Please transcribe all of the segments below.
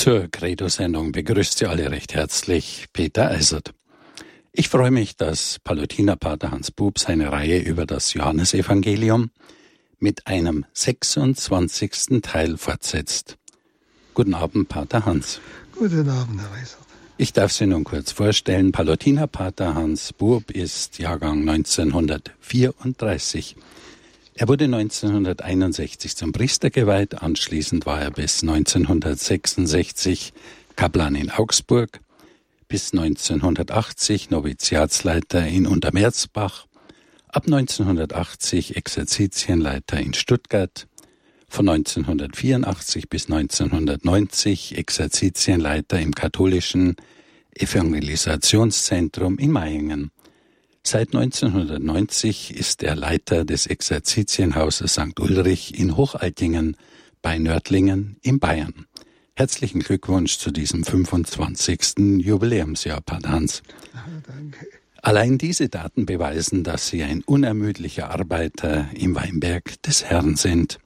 Zur Credo-Sendung begrüßt Sie alle recht herzlich Peter Eisert. Ich freue mich, dass Palutinerpater Hans Bub seine Reihe über das Johannesevangelium mit einem 26. Teil fortsetzt. Guten Abend, Pater Hans. Guten Abend, Herr Eisert. Ich darf Sie nun kurz vorstellen. Palutinerpater Hans Bub ist Jahrgang 1934. Er wurde 1961 zum Priester geweiht, anschließend war er bis 1966 Kaplan in Augsburg, bis 1980 Noviziatsleiter in Untermerzbach, ab 1980 Exerzitienleiter in Stuttgart, von 1984 bis 1990 Exerzitienleiter im katholischen Evangelisationszentrum in Mayingen. Seit 1990 ist er Leiter des Exerzitienhauses St. Ulrich in Hochaltingen bei Nördlingen in Bayern. Herzlichen Glückwunsch zu diesem 25. Jubiläumsjahr, Pater Hans. Danke. Allein diese Daten beweisen, dass Sie ein unermüdlicher Arbeiter im Weinberg des Herrn sind.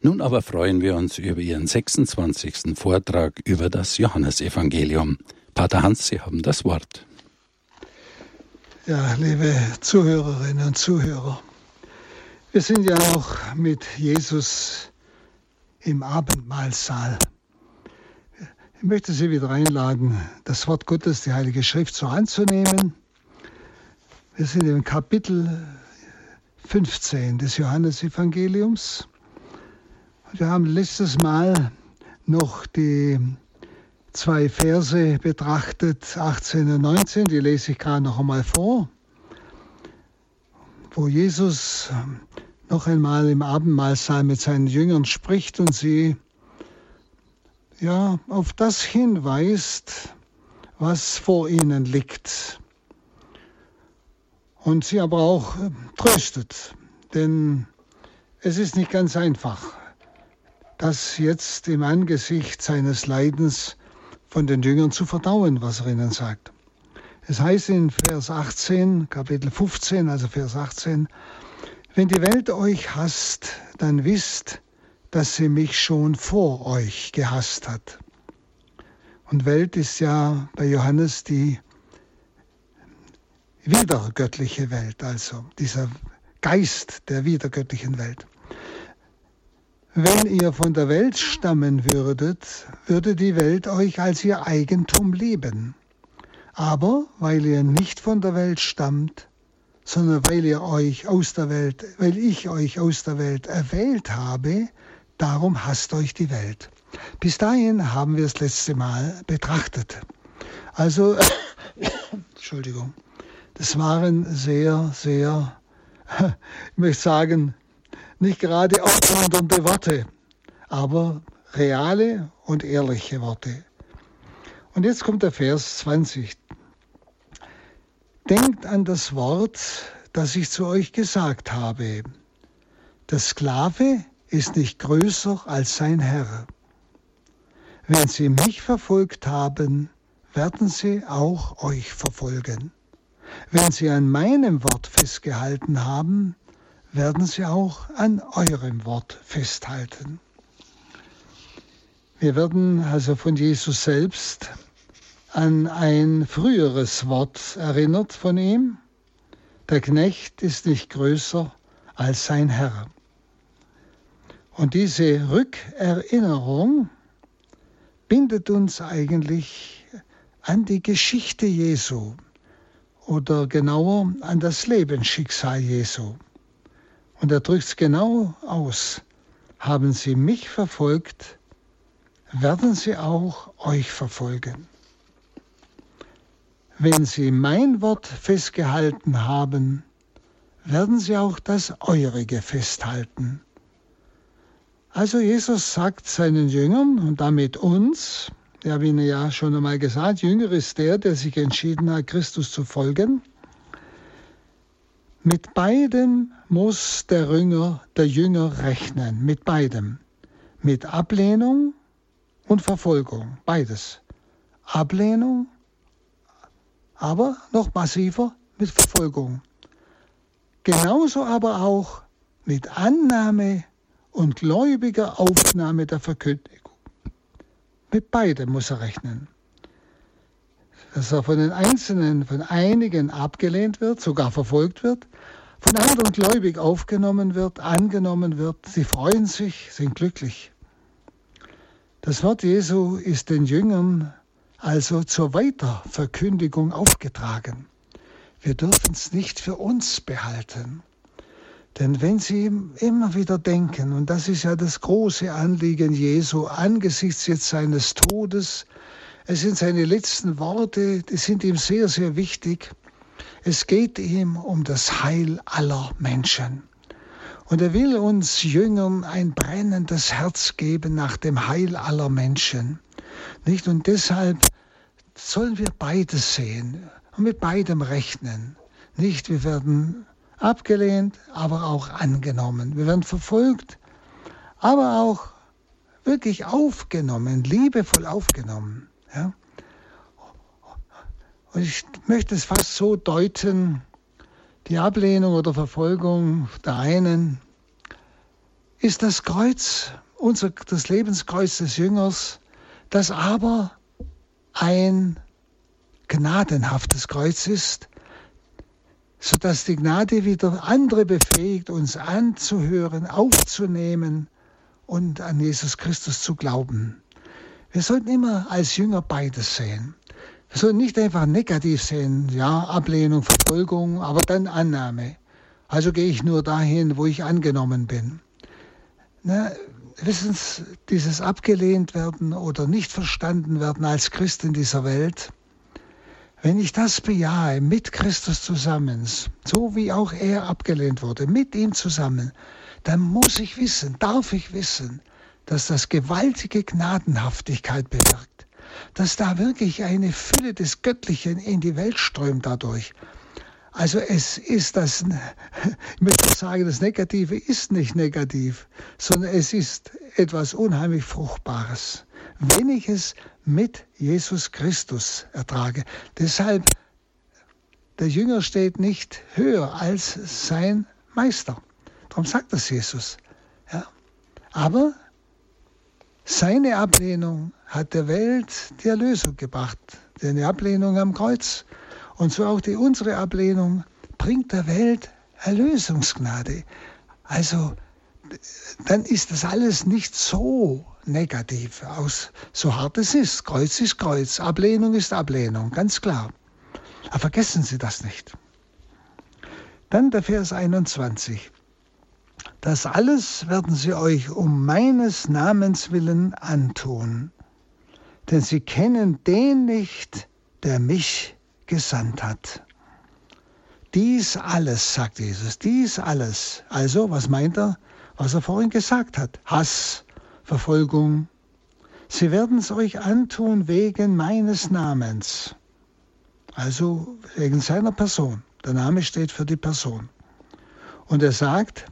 Nun aber freuen wir uns über Ihren 26. Vortrag über das Johannesevangelium. Pater Hans, Sie haben das Wort. Ja, liebe Zuhörerinnen und Zuhörer, wir sind ja auch mit Jesus im Abendmahlsaal. Ich möchte Sie wieder einladen, das Wort Gottes, die Heilige Schrift so anzunehmen. Wir sind im Kapitel 15 des Johannesevangeliums. Wir haben letztes Mal noch die zwei Verse betrachtet, 18 und 19, die lese ich gerade noch einmal vor, wo Jesus noch einmal im Abendmahlsaal mit seinen Jüngern spricht und sie ja auf das hinweist, was vor ihnen liegt. Und sie aber auch tröstet, denn es ist nicht ganz einfach, das jetzt im Angesicht seines Leidens von den Jüngern zu verdauen, was er ihnen sagt. Es heißt in Vers 18, Kapitel 15, also Vers 18, wenn die Welt euch hasst, dann wisst, dass sie mich schon vor euch gehasst hat. Und Welt ist ja bei Johannes die wiedergöttliche Welt, also dieser Geist der wiedergöttlichen Welt. Wenn ihr von der Welt stammen würdet, würde die Welt euch als ihr Eigentum lieben. Aber weil ihr nicht von der Welt stammt, sondern weil ihr euch aus der Welt, weil ich euch aus der Welt erwählt habe, darum hasst euch die Welt. Bis dahin haben wir das letzte Mal betrachtet. Also, Entschuldigung, das waren sehr, sehr, ich möchte sagen, nicht gerade aufmunternde Worte, aber reale und ehrliche Worte. Und jetzt kommt der Vers 20. Denkt an das Wort, das ich zu euch gesagt habe. Der Sklave ist nicht größer als sein Herr. Wenn sie mich verfolgt haben, werden sie auch euch verfolgen. Wenn sie an meinem Wort festgehalten haben, werden sie auch an eurem Wort festhalten. Wir werden also von Jesus selbst an ein früheres Wort erinnert von ihm. Der Knecht ist nicht größer als sein Herr. Und diese Rückerinnerung bindet uns eigentlich an die Geschichte Jesu oder genauer an das Lebensschicksal Jesu. Und er drückt es genau aus. Haben sie mich verfolgt, werden sie auch euch verfolgen. Wenn sie mein Wort festgehalten haben, werden sie auch das eurige festhalten. Also Jesus sagt seinen Jüngern und damit uns, ich habe Ihnen ja schon einmal gesagt, Jünger ist der, der sich entschieden hat, Christus zu folgen. Mit beidem muss der Jünger, der Jünger rechnen, mit beidem. Mit Ablehnung und Verfolgung, beides. Ablehnung, aber noch massiver mit Verfolgung. Genauso aber auch mit Annahme und gläubiger Aufnahme der Verkündigung. Mit beidem muss er rechnen. Dass er von den Einzelnen, von einigen abgelehnt wird, sogar verfolgt wird, von anderen gläubig aufgenommen wird, angenommen wird. Sie freuen sich, sind glücklich. Das Wort Jesu ist den Jüngern also zur Weiterverkündigung aufgetragen. Wir dürfen es nicht für uns behalten. Denn wenn Sie immer wieder denken, und das ist ja das große Anliegen Jesu angesichts jetzt seines Todes, es sind seine letzten Worte, die sind ihm sehr, sehr wichtig. Es geht ihm um das Heil aller Menschen. Und er will uns Jüngern ein brennendes Herz geben nach dem Heil aller Menschen. Nicht? Und deshalb sollen wir beides sehen und mit beidem rechnen. Nicht, wir werden abgelehnt, aber auch angenommen. Wir werden verfolgt, aber auch wirklich aufgenommen, liebevoll aufgenommen. Ja? Und ich möchte es fast so deuten, die Ablehnung oder Verfolgung der einen ist das Kreuz, unser, das Lebenskreuz des Jüngers, das aber ein gnadenhaftes Kreuz ist, sodass die Gnade wieder andere befähigt, uns anzuhören, aufzunehmen und an Jesus Christus zu glauben. Wir sollten immer als Jünger beides sehen. Wir sollten nicht einfach negativ sehen, ja, Ablehnung, Verfolgung, aber dann Annahme. Also gehe ich nur dahin, wo ich angenommen bin. Na, wissen Sie, dieses abgelehnt werden oder nicht verstanden werden als Christ in dieser Welt, wenn ich das bejahe, mit Christus zusammen, so wie auch er abgelehnt wurde, mit ihm zusammen, dann muss ich wissen, darf ich wissen, dass das gewaltige Gnadenhaftigkeit bewirkt, dass da wirklich eine Fülle des Göttlichen in die Welt strömt dadurch. Also es ist das, ich möchte sagen, das Negative ist nicht negativ, sondern es ist etwas unheimlich Fruchtbares, wenn ich es mit Jesus Christus ertrage. Deshalb, der Jünger steht nicht höher als sein Meister. Darum sagt das Jesus. Ja. Aber seine Ablehnung hat der Welt die Erlösung gebracht. Seine Ablehnung am Kreuz und so auch die unsere Ablehnung bringt der Welt Erlösungsgnade. Also dann ist das alles nicht so negativ aus, so hart es ist. Kreuz ist Kreuz, Ablehnung ist Ablehnung, ganz klar. Aber vergessen Sie das nicht. Dann der Vers 21. Das alles werden sie euch um meines Namens willen antun, denn sie kennen den nicht, der mich gesandt hat. Dies alles, sagt Jesus, dies alles. Also, was meint er? Was er vorhin gesagt hat. Hass, Verfolgung. Sie werden es euch antun wegen meines Namens. Also wegen seiner Person. Der Name steht für die Person. Und er sagt,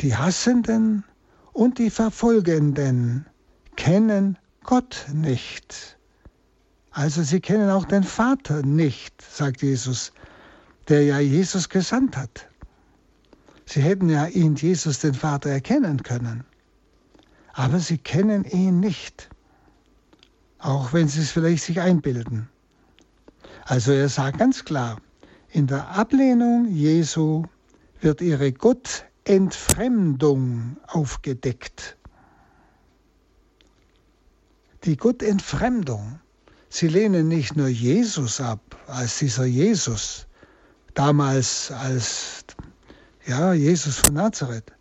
die Hassenden und die Verfolgenden kennen Gott nicht. Also sie kennen auch den Vater nicht, sagt Jesus, der ja Jesus gesandt hat. Sie hätten ja ihn, Jesus, den Vater, erkennen können aber sie kennen ihn nicht, auch wenn sie es vielleicht sich einbilden. Also er sagt ganz klar, in der Ablehnung Jesu wird ihre Gottentfremdung aufgedeckt. Die Gottentfremdung. Sie lehnen nicht nur Jesus ab, als dieser Jesus, damals als ja, Jesus von Nazareth,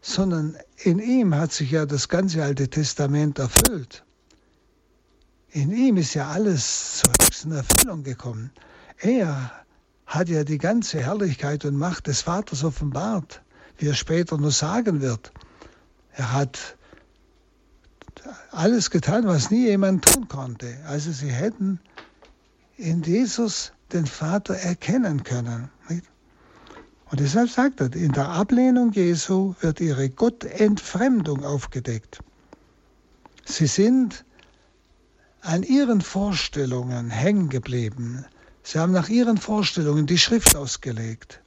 sondern in ihm hat sich ja das ganze Alte Testament erfüllt. In ihm ist ja alles zur höchsten Erfüllung gekommen. Er hat ja die ganze Herrlichkeit und Macht des Vaters offenbart, wie er später nur sagen wird. Er hat alles getan, was nie jemand tun konnte. Also sie hätten in Jesus den Vater erkennen können. Nicht? Und deshalb sagt er, in der Ablehnung Jesu wird ihre Gottentfremdung aufgedeckt. Sie sind an ihren Vorstellungen hängen geblieben. Sie haben nach ihren Vorstellungen die Schrift ausgelegt.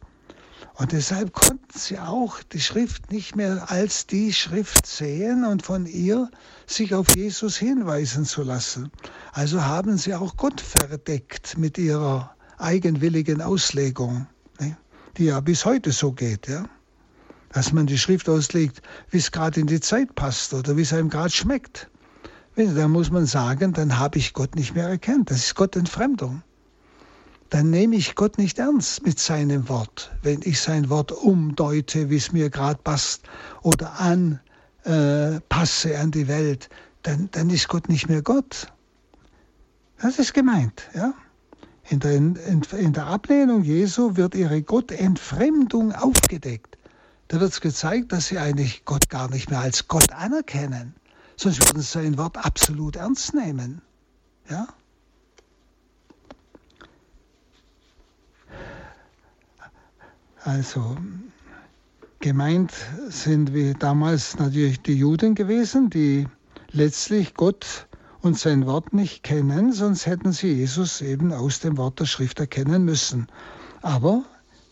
Und deshalb konnten sie auch die Schrift nicht mehr als die Schrift sehen und von ihr sich auf Jesus hinweisen zu lassen. Also haben sie auch Gott verdeckt mit ihrer eigenwilligen Auslegung, ne? die ja bis heute so geht, ja. Dass man die Schrift auslegt, wie es gerade in die Zeit passt oder wie es einem gerade schmeckt. Da muss man sagen, dann habe ich Gott nicht mehr erkannt. Das ist Gott Entfremdung dann nehme ich Gott nicht ernst mit seinem Wort, wenn ich sein Wort umdeute, wie es mir gerade passt, oder anpasse äh, an die Welt, dann, dann ist Gott nicht mehr Gott. Das ist gemeint, ja. In der, in, in der Ablehnung Jesu wird ihre Gottentfremdung aufgedeckt. Da wird es gezeigt, dass sie eigentlich Gott gar nicht mehr als Gott anerkennen. Sonst würden sie sein Wort absolut ernst nehmen. Ja? Also gemeint sind wie damals natürlich die Juden gewesen, die letztlich Gott und sein Wort nicht kennen, sonst hätten sie Jesus eben aus dem Wort der Schrift erkennen müssen. Aber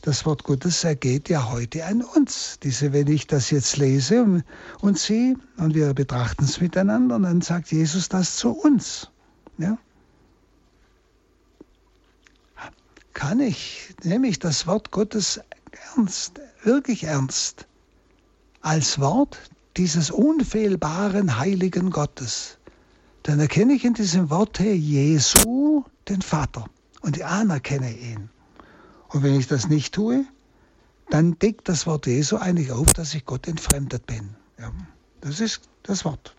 das Wort Gottes ergeht ja heute an uns. Diese, wenn ich das jetzt lese und, und Sie und wir betrachten es miteinander, dann sagt Jesus das zu uns. Ja? Kann ich, nämlich das Wort Gottes ernst, wirklich ernst, als Wort dieses unfehlbaren heiligen Gottes, dann erkenne ich in diesem Worte Jesu den Vater und ich anerkenne ihn. Und wenn ich das nicht tue, dann deckt das Wort Jesu eigentlich auf, dass ich Gott entfremdet bin. Ja, das ist das Wort.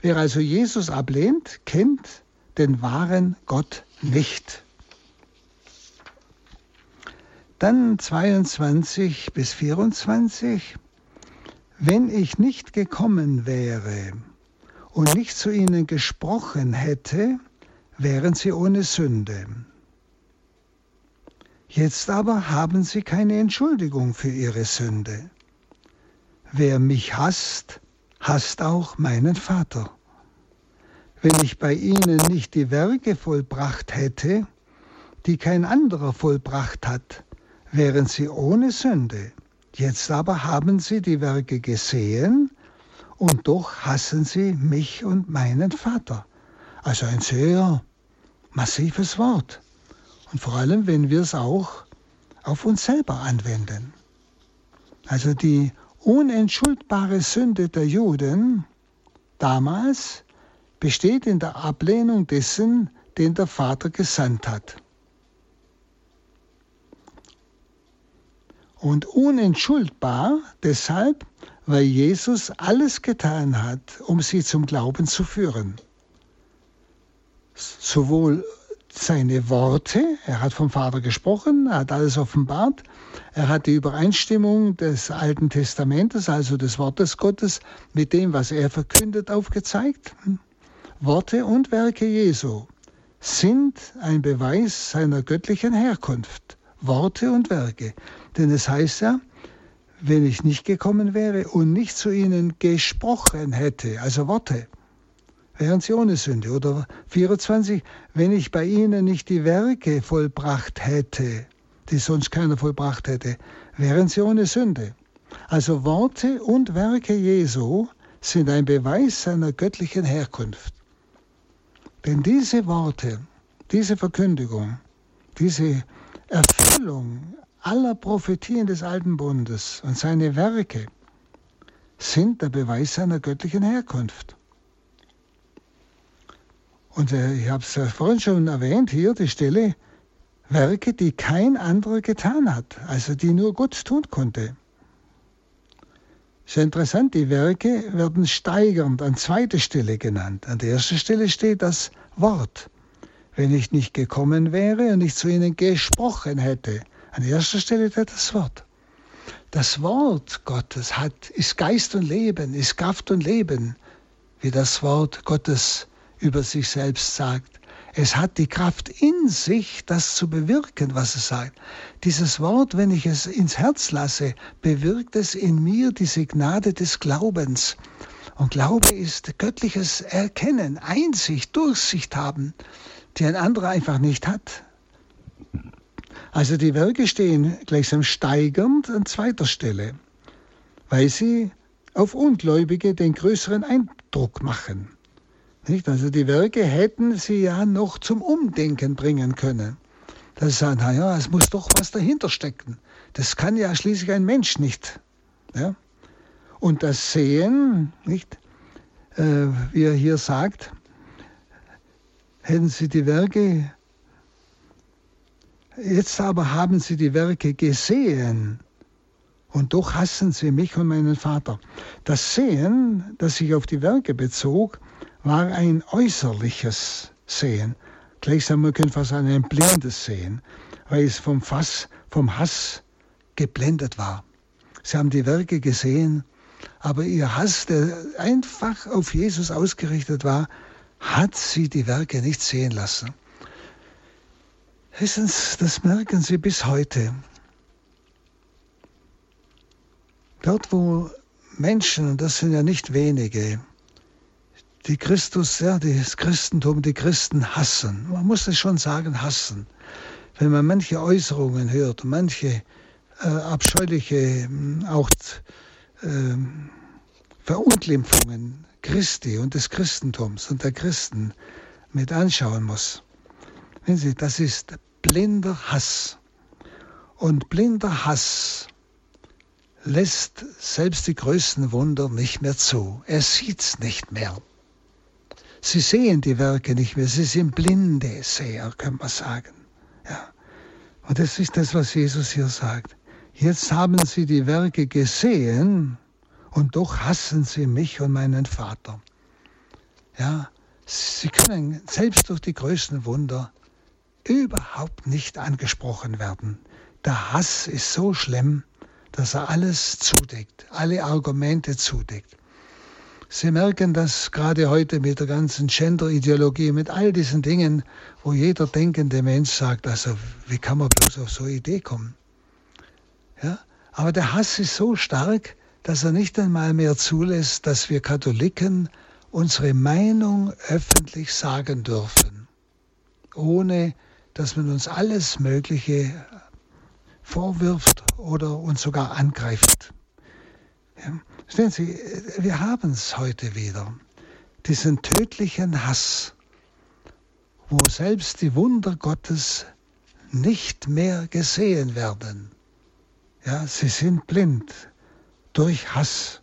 Wer also Jesus ablehnt, kennt den wahren Gott nicht. Dann 22 bis 24. Wenn ich nicht gekommen wäre und nicht zu ihnen gesprochen hätte, wären sie ohne Sünde. Jetzt aber haben sie keine Entschuldigung für ihre Sünde. Wer mich hasst, hasst auch meinen Vater. Wenn ich bei ihnen nicht die Werke vollbracht hätte, die kein anderer vollbracht hat, wären sie ohne Sünde. Jetzt aber haben sie die Werke gesehen und doch hassen sie mich und meinen Vater. Also ein sehr massives Wort. Und vor allem, wenn wir es auch auf uns selber anwenden. Also die unentschuldbare Sünde der Juden damals besteht in der Ablehnung dessen, den der Vater gesandt hat. Und unentschuldbar deshalb, weil Jesus alles getan hat, um sie zum Glauben zu führen. Sowohl seine Worte, er hat vom Vater gesprochen, er hat alles offenbart, er hat die Übereinstimmung des Alten Testamentes, also des Wortes Gottes, mit dem, was er verkündet, aufgezeigt. Worte und Werke Jesu sind ein Beweis seiner göttlichen Herkunft. Worte und Werke. Denn es heißt ja, wenn ich nicht gekommen wäre und nicht zu ihnen gesprochen hätte, also Worte, wären sie ohne Sünde. Oder 24, wenn ich bei ihnen nicht die Werke vollbracht hätte, die sonst keiner vollbracht hätte, wären sie ohne Sünde. Also Worte und Werke Jesu sind ein Beweis seiner göttlichen Herkunft. Denn diese Worte, diese Verkündigung, diese Erfüllung aller Prophetien des Alten Bundes und seine Werke sind der Beweis seiner göttlichen Herkunft. Und äh, ich habe es vorhin schon erwähnt, hier die Stelle, Werke, die kein anderer getan hat, also die nur Gott tun konnte. Sehr interessant, die Werke werden steigernd an zweiter Stelle genannt. An der ersten Stelle steht das Wort. Wenn ich nicht gekommen wäre und nicht zu ihnen gesprochen hätte, an erster Stelle das Wort. Das Wort Gottes hat, ist Geist und Leben, ist Kraft und Leben, wie das Wort Gottes über sich selbst sagt. Es hat die Kraft in sich, das zu bewirken, was es sagt. Dieses Wort, wenn ich es ins Herz lasse, bewirkt es in mir diese Gnade des Glaubens. Und Glaube ist göttliches Erkennen, Einsicht, Durchsicht haben, die ein anderer einfach nicht hat. Also die Werke stehen gleichsam steigernd an zweiter Stelle, weil sie auf Ungläubige den größeren Eindruck machen. Nicht? Also die Werke hätten sie ja noch zum Umdenken bringen können. Dass sie sagen, naja, es muss doch was dahinter stecken. Das kann ja schließlich ein Mensch nicht. Ja? Und das Sehen, nicht? Äh, wie er hier sagt, hätten sie die Werke, jetzt aber haben sie die Werke gesehen und doch hassen sie mich und meinen Vater. Das Sehen, das sich auf die Werke bezog, war ein äußerliches Sehen. Gleichsam, man könnte fast sagen, ein blindes Sehen, weil es vom Fass, vom Hass geblendet war. Sie haben die Werke gesehen, aber ihr Hass, der einfach auf Jesus ausgerichtet war, hat sie die Werke nicht sehen lassen. Wissen Sie, das merken Sie bis heute. Dort, wo Menschen, und das sind ja nicht wenige, die Christus, ja, das Christentum, die Christen hassen. Man muss es schon sagen, hassen. Wenn man manche Äußerungen hört, manche äh, abscheuliche, hm, auch äh, Verunglimpfungen Christi und des Christentums und der Christen mit anschauen muss. Wenn Sie, das ist blinder Hass. Und blinder Hass lässt selbst die größten Wunder nicht mehr zu. Er sieht's nicht mehr. Sie sehen die Werke nicht mehr. Sie sind blinde Seher, könnte man sagen. Ja. Und das ist das, was Jesus hier sagt. Jetzt haben sie die Werke gesehen und doch hassen sie mich und meinen Vater. Ja, sie können selbst durch die größten Wunder überhaupt nicht angesprochen werden. Der Hass ist so schlimm, dass er alles zudeckt, alle Argumente zudeckt. Sie merken das gerade heute mit der ganzen Gender-Ideologie, mit all diesen Dingen, wo jeder denkende Mensch sagt, also wie kann man bloß auf so eine Idee kommen? Ja? Aber der Hass ist so stark, dass er nicht einmal mehr zulässt, dass wir Katholiken unsere Meinung öffentlich sagen dürfen, ohne dass man uns alles Mögliche vorwirft oder uns sogar angreift. Ja? Sehen Sie, wir haben es heute wieder, diesen tödlichen Hass, wo selbst die Wunder Gottes nicht mehr gesehen werden. Ja, sie sind blind durch Hass.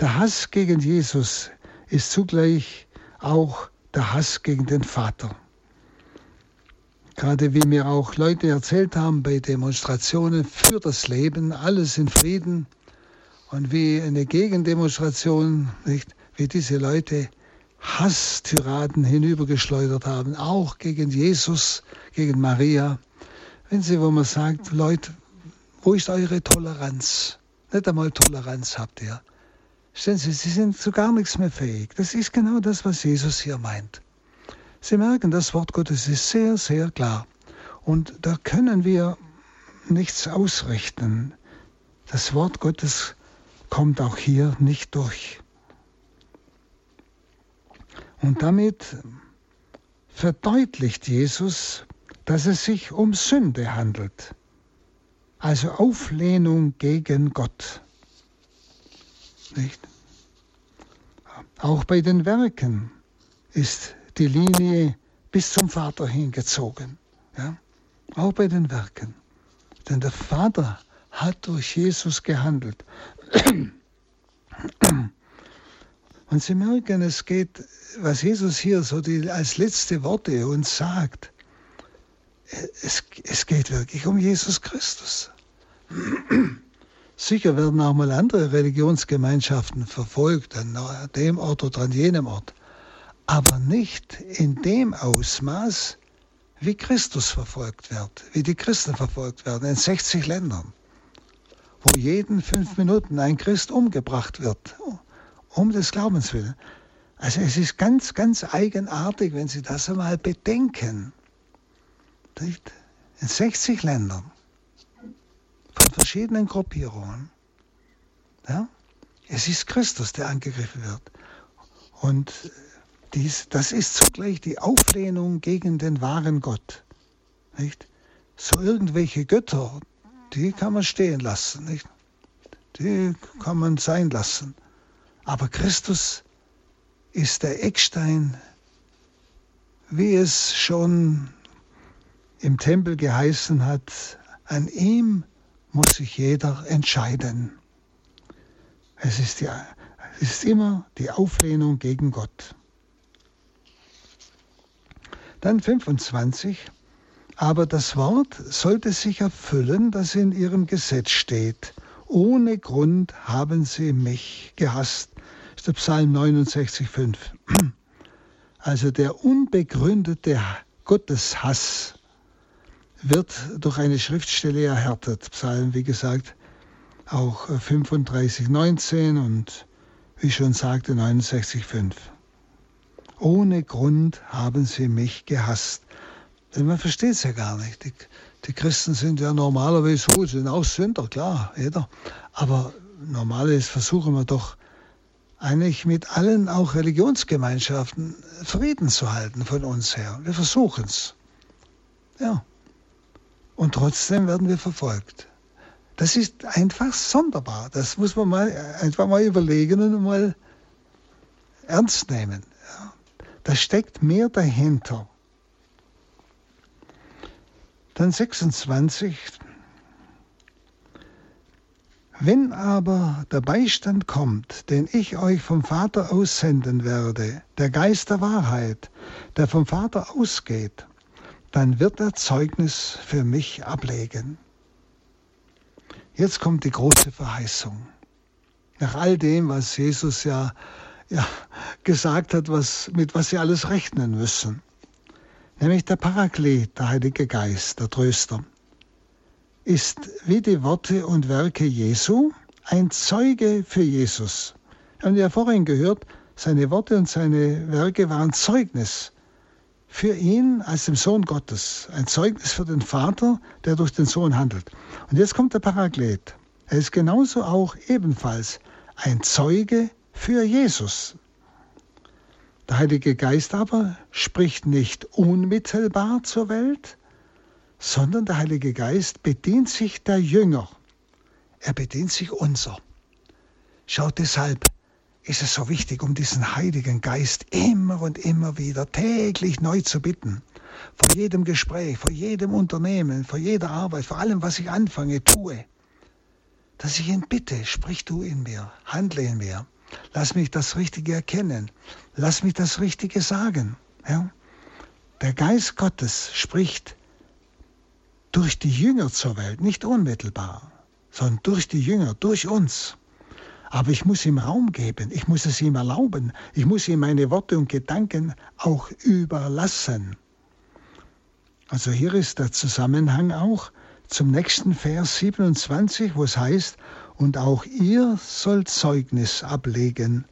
Der Hass gegen Jesus ist zugleich auch der Hass gegen den Vater. Gerade wie mir auch Leute erzählt haben bei Demonstrationen für das Leben, alles in Frieden, und wie eine Gegendemonstration, nicht, wie diese Leute Hasstyraden hinübergeschleudert haben, auch gegen Jesus, gegen Maria. Wenn Sie, wo man sagt, Leute, wo ist eure Toleranz? Nicht einmal Toleranz habt ihr. Stellen Sie, Sie sind zu gar nichts mehr fähig. Das ist genau das, was Jesus hier meint. Sie merken, das Wort Gottes ist sehr, sehr klar. Und da können wir nichts ausrichten. Das Wort Gottes kommt auch hier nicht durch. Und damit verdeutlicht Jesus, dass es sich um Sünde handelt, also Auflehnung gegen Gott. Nicht? Auch bei den Werken ist die Linie bis zum Vater hingezogen. Ja? Auch bei den Werken. Denn der Vater hat durch Jesus gehandelt. Und Sie merken, es geht, was Jesus hier so die, als letzte Worte uns sagt, es, es geht wirklich um Jesus Christus. Sicher werden auch mal andere Religionsgemeinschaften verfolgt, an dem Ort oder an jenem Ort, aber nicht in dem Ausmaß, wie Christus verfolgt wird, wie die Christen verfolgt werden in 60 Ländern wo jeden fünf Minuten ein Christ umgebracht wird, um des Glaubens willen. Also es ist ganz, ganz eigenartig, wenn Sie das einmal bedenken. In 60 Ländern, von verschiedenen Gruppierungen. Ja? Es ist Christus, der angegriffen wird. Und dies, das ist zugleich die Auflehnung gegen den wahren Gott. Nicht? So irgendwelche Götter, die kann man stehen lassen, nicht? Die kann man sein lassen. Aber Christus ist der Eckstein, wie es schon im Tempel geheißen hat, an ihm muss sich jeder entscheiden. Es ist, die, es ist immer die Auflehnung gegen Gott. Dann 25. Aber das Wort sollte sich erfüllen, das in ihrem Gesetz steht. Ohne Grund haben sie mich gehasst. Das ist der Psalm 69, 5. Also der unbegründete Gotteshass wird durch eine Schriftstelle erhärtet. Psalm, wie gesagt, auch 35, 19 und wie schon sagte, 69, 5. Ohne Grund haben sie mich gehasst. Denn man versteht es ja gar nicht. Die, die, Christen sind ja normalerweise so, sind auch Sünder, klar, jeder. Aber normalerweise versuchen wir doch eigentlich mit allen auch Religionsgemeinschaften Frieden zu halten von uns her. Wir versuchen es. Ja. Und trotzdem werden wir verfolgt. Das ist einfach sonderbar. Das muss man mal einfach mal überlegen und mal ernst nehmen. Da steckt mehr dahinter. Dann 26. Wenn aber der Beistand kommt, den ich euch vom Vater aussenden werde, der Geist der Wahrheit, der vom Vater ausgeht, dann wird er Zeugnis für mich ablegen. Jetzt kommt die große Verheißung. Nach all dem, was Jesus ja ja, gesagt hat, was, mit was sie alles rechnen müssen. Nämlich der Paraklet, der Heilige Geist, der Tröster, ist wie die Worte und Werke Jesu ein Zeuge für Jesus. Wir haben ja vorhin gehört, seine Worte und seine Werke waren Zeugnis für ihn als dem Sohn Gottes, ein Zeugnis für den Vater, der durch den Sohn handelt. Und jetzt kommt der Paraklet. Er ist genauso auch ebenfalls ein Zeuge für Jesus. Der Heilige Geist aber spricht nicht unmittelbar zur Welt, sondern der Heilige Geist bedient sich der Jünger. Er bedient sich unser. Schaut deshalb, ist es so wichtig, um diesen Heiligen Geist immer und immer wieder täglich neu zu bitten. Vor jedem Gespräch, vor jedem Unternehmen, vor jeder Arbeit, vor allem, was ich anfange, tue. Dass ich ihn bitte, sprich du in mir, handle in mir. Lass mich das Richtige erkennen. Lass mich das Richtige sagen. Ja? Der Geist Gottes spricht durch die Jünger zur Welt, nicht unmittelbar, sondern durch die Jünger, durch uns. Aber ich muss ihm Raum geben, ich muss es ihm erlauben, ich muss ihm meine Worte und Gedanken auch überlassen. Also hier ist der Zusammenhang auch zum nächsten Vers 27, wo es heißt, und auch ihr sollt Zeugnis ablegen,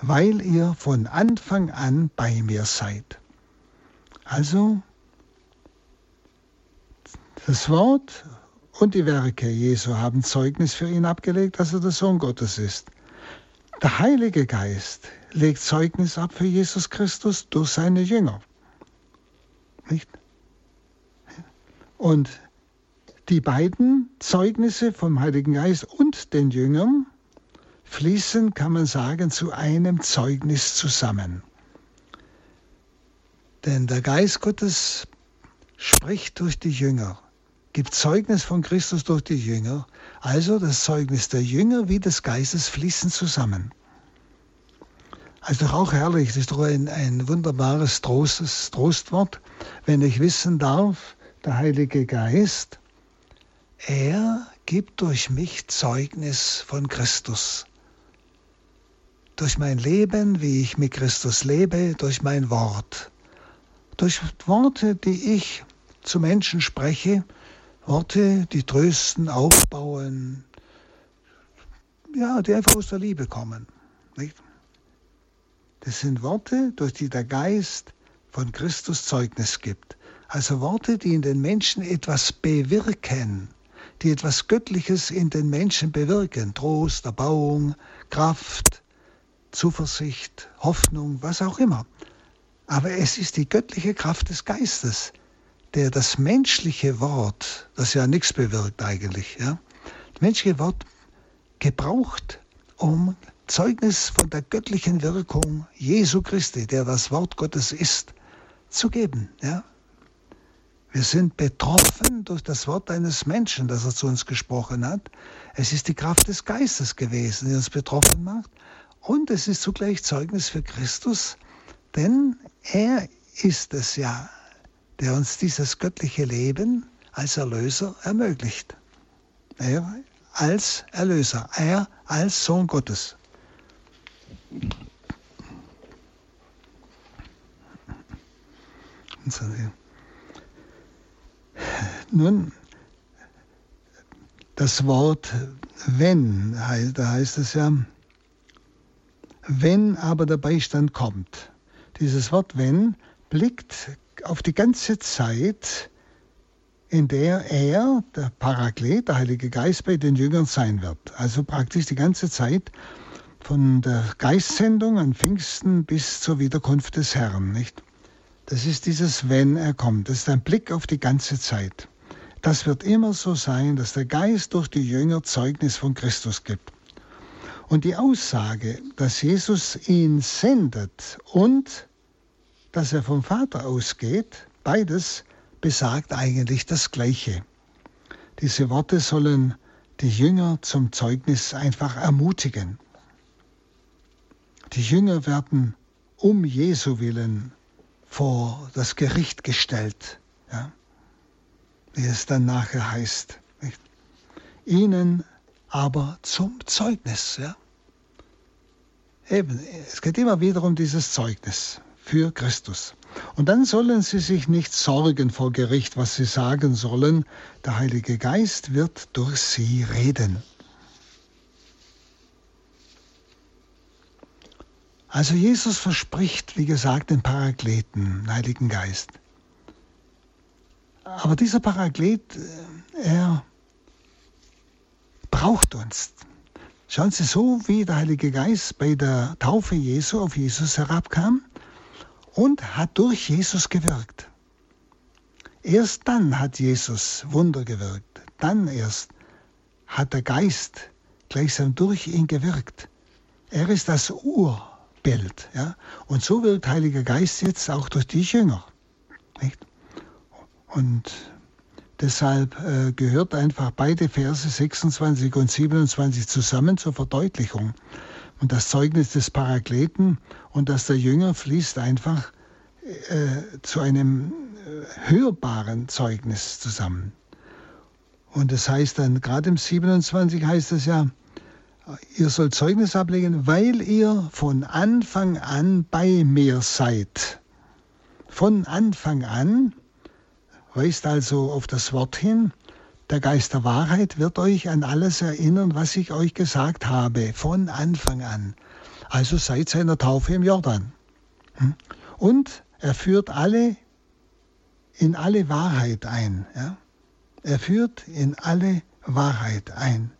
weil ihr von Anfang an bei mir seid. Also das Wort und die Werke Jesu haben Zeugnis für ihn abgelegt, dass er der Sohn Gottes ist. Der Heilige Geist legt Zeugnis ab für Jesus Christus durch seine Jünger. Nicht? Und die beiden Zeugnisse vom Heiligen Geist und den Jüngern fließen, kann man sagen, zu einem Zeugnis zusammen. Denn der Geist Gottes spricht durch die Jünger, gibt Zeugnis von Christus durch die Jünger. Also das Zeugnis der Jünger wie des Geistes fließen zusammen. Also doch auch herrlich, das ist doch ein, ein wunderbares Trostes, Trostwort, wenn ich wissen darf, der Heilige Geist er gibt durch mich Zeugnis von Christus. Durch mein Leben, wie ich mit Christus lebe, durch mein Wort. Durch Worte, die ich zu Menschen spreche, Worte, die trösten, aufbauen, ja, die einfach aus der Liebe kommen. Nicht? Das sind Worte, durch die der Geist von Christus Zeugnis gibt. Also Worte, die in den Menschen etwas bewirken die etwas Göttliches in den Menschen bewirken. Trost, Erbauung, Kraft, Zuversicht, Hoffnung, was auch immer. Aber es ist die göttliche Kraft des Geistes, der das menschliche Wort, das ja nichts bewirkt eigentlich, ja, das menschliche Wort gebraucht, um Zeugnis von der göttlichen Wirkung Jesu Christi, der das Wort Gottes ist, zu geben. Ja? Wir sind betroffen durch das Wort eines Menschen, das er zu uns gesprochen hat. Es ist die Kraft des Geistes gewesen, die uns betroffen macht. Und es ist zugleich Zeugnis für Christus, denn er ist es ja, der uns dieses göttliche Leben als Erlöser ermöglicht. Er als Erlöser, er als Sohn Gottes. Nun, das Wort wenn, da heißt es ja, wenn aber der Beistand kommt. Dieses Wort wenn blickt auf die ganze Zeit, in der er, der Paraklet, der Heilige Geist, bei den Jüngern sein wird. Also praktisch die ganze Zeit von der Geistsendung an Pfingsten bis zur Wiederkunft des Herrn, nicht? Das ist dieses Wenn er kommt. Das ist ein Blick auf die ganze Zeit. Das wird immer so sein, dass der Geist durch die Jünger Zeugnis von Christus gibt. Und die Aussage, dass Jesus ihn sendet und dass er vom Vater ausgeht, beides besagt eigentlich das Gleiche. Diese Worte sollen die Jünger zum Zeugnis einfach ermutigen. Die Jünger werden um Jesu willen vor das Gericht gestellt, ja? Wie es dann nachher heißt. Nicht? Ihnen aber zum Zeugnis. Ja? Eben, es geht immer wieder um dieses Zeugnis für Christus. Und dann sollen sie sich nicht sorgen vor Gericht, was sie sagen sollen. Der Heilige Geist wird durch sie reden. Also Jesus verspricht, wie gesagt, den Parakleten, den Heiligen Geist. Aber dieser Paraklet, äh, er braucht uns. Schauen Sie, so wie der Heilige Geist bei der Taufe Jesu auf Jesus herabkam, und hat durch Jesus gewirkt. Erst dann hat Jesus Wunder gewirkt. Dann erst hat der Geist gleichsam durch ihn gewirkt. Er ist das Urbild. Ja? Und so wirkt Heiliger Geist jetzt auch durch die Jünger. Nicht? Und deshalb äh, gehört einfach beide Verse 26 und 27 zusammen zur Verdeutlichung. Und das Zeugnis des Parakleten und das der Jünger fließt einfach äh, zu einem äh, hörbaren Zeugnis zusammen. Und das heißt dann, gerade im 27 heißt es ja, ihr sollt Zeugnis ablegen, weil ihr von Anfang an bei mir seid. Von Anfang an weist also auf das Wort hin, der Geist der Wahrheit wird euch an alles erinnern, was ich euch gesagt habe, von Anfang an. Also seit seiner Taufe im Jordan. Hm? Und er führt alle in alle Wahrheit ein. Er führt in alle Wahrheit ein.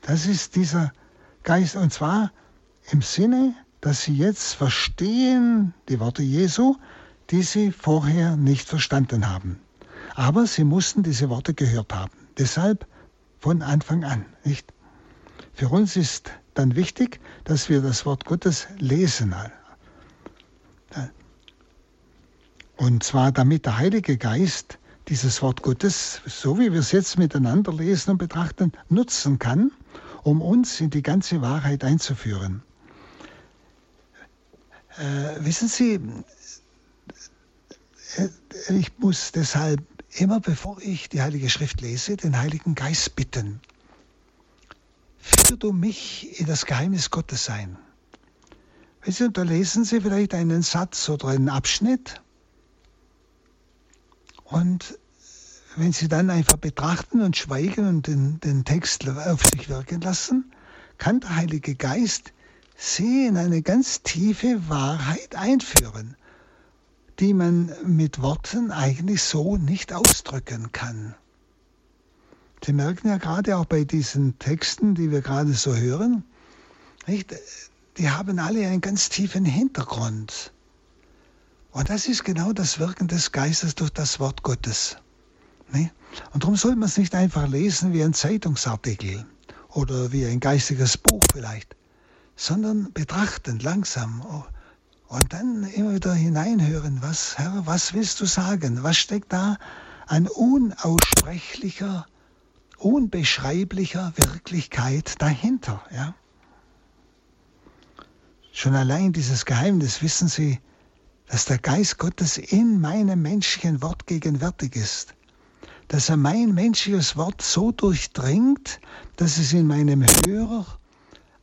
Das ist dieser Geist. Und zwar im Sinne, dass sie jetzt verstehen die Worte Jesu, die sie vorher nicht verstanden haben. Aber sie mussten diese Worte gehört haben. Deshalb von Anfang an, nicht? Für uns ist dann wichtig, dass wir das Wort Gottes lesen. Und zwar damit der Heilige Geist dieses Wort Gottes, so wie wir es jetzt miteinander lesen und betrachten, nutzen kann, um uns in die ganze Wahrheit einzuführen. Äh, wissen Sie, ich muss deshalb immer bevor ich die Heilige Schrift lese, den Heiligen Geist bitten. Führ du mich in das Geheimnis Gottes ein. Wissen Sie, und da lesen Sie vielleicht einen Satz oder einen Abschnitt. Und wenn Sie dann einfach betrachten und schweigen und den, den Text auf sich wirken lassen, kann der Heilige Geist Sie in eine ganz tiefe Wahrheit einführen die man mit Worten eigentlich so nicht ausdrücken kann. Sie merken ja gerade auch bei diesen Texten, die wir gerade so hören, nicht? die haben alle einen ganz tiefen Hintergrund. Und das ist genau das Wirken des Geistes durch das Wort Gottes. Ne? Und darum soll man es nicht einfach lesen wie ein Zeitungsartikel oder wie ein geistiges Buch vielleicht, sondern betrachten langsam und dann immer wieder hineinhören, was, Herr, was willst du sagen? Was steckt da an unaussprechlicher, unbeschreiblicher Wirklichkeit dahinter? Ja? Schon allein dieses Geheimnis, wissen Sie, dass der Geist Gottes in meinem menschlichen Wort gegenwärtig ist. Dass er mein menschliches Wort so durchdringt, dass es in meinem Hörer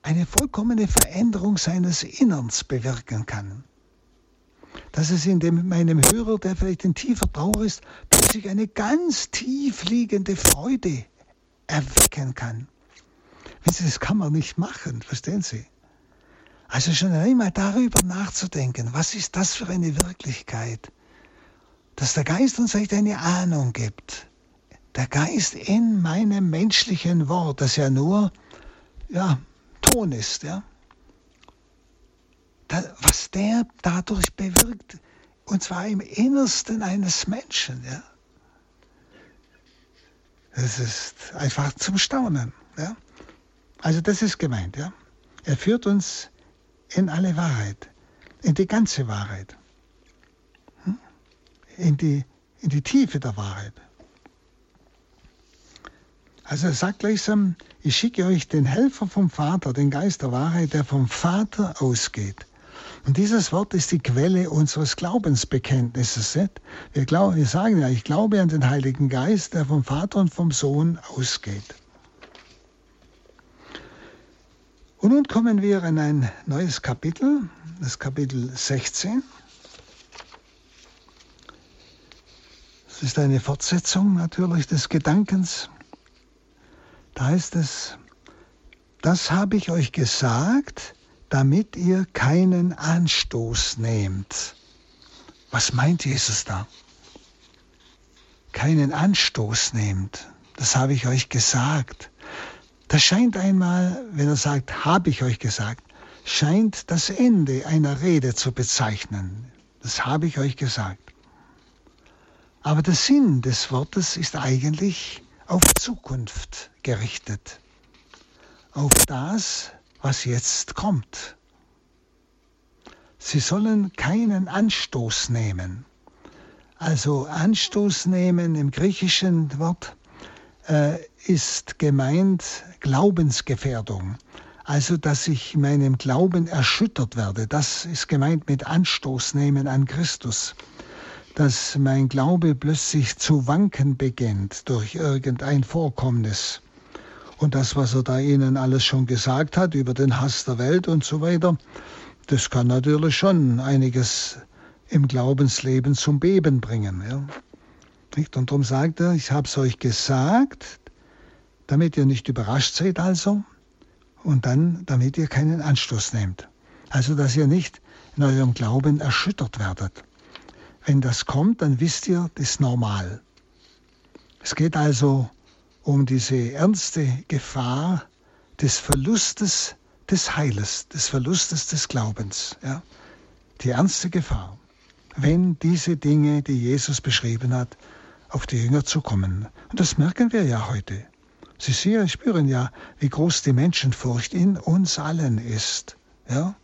eine vollkommene Veränderung seines Innerns bewirken kann. Dass es in dem, meinem Hörer, der vielleicht in tiefer Trauer ist, plötzlich eine ganz tief liegende Freude erwecken kann. Das kann man nicht machen, verstehen Sie? Also schon einmal darüber nachzudenken, was ist das für eine Wirklichkeit, dass der Geist uns vielleicht eine Ahnung gibt. Der Geist in meinem menschlichen Wort, das ja nur ja, Ton ist, ja. Da, was der dadurch bewirkt, und zwar im Innersten eines Menschen, ja. Das ist einfach zum Staunen, ja. Also das ist gemeint, ja. Er führt uns in alle Wahrheit, in die ganze Wahrheit, hm? in die, in die Tiefe der Wahrheit. Also er sagt gleichsam, ich schicke euch den Helfer vom Vater, den Geist der Wahrheit, der vom Vater ausgeht. Und dieses Wort ist die Quelle unseres Glaubensbekenntnisses. Wir, glauben, wir sagen ja, ich glaube an den Heiligen Geist, der vom Vater und vom Sohn ausgeht. Und nun kommen wir in ein neues Kapitel, das Kapitel 16. Es ist eine Fortsetzung natürlich des Gedankens. Da heißt es, das habe ich euch gesagt, damit ihr keinen Anstoß nehmt. Was meint Jesus da? Keinen Anstoß nehmt. Das habe ich euch gesagt. Das scheint einmal, wenn er sagt, habe ich euch gesagt, scheint das Ende einer Rede zu bezeichnen. Das habe ich euch gesagt. Aber der Sinn des Wortes ist eigentlich auf Zukunft gerichtet. Auf das, was jetzt kommt. Sie sollen keinen Anstoß nehmen. Also Anstoß nehmen im griechischen Wort äh, ist gemeint Glaubensgefährdung. Also, dass ich meinem Glauben erschüttert werde. Das ist gemeint mit Anstoß nehmen an Christus. Dass mein Glaube plötzlich zu wanken beginnt durch irgendein Vorkommnis. Und das, was er da Ihnen alles schon gesagt hat über den Hass der Welt und so weiter, das kann natürlich schon einiges im Glaubensleben zum Beben bringen. Ja. Nicht? Und darum sagt er, ich habe es euch gesagt, damit ihr nicht überrascht seid also und dann, damit ihr keinen Anstoß nehmt. Also, dass ihr nicht in eurem Glauben erschüttert werdet. Wenn das kommt, dann wisst ihr, das ist normal. Es geht also um diese ernste Gefahr des Verlustes des Heiles, des Verlustes des Glaubens. Ja? Die ernste Gefahr, wenn diese Dinge, die Jesus beschrieben hat, auf die Jünger zu kommen. Und das merken wir ja heute. Sie sehen, spüren ja, wie groß die Menschenfurcht in uns allen ist. Ja?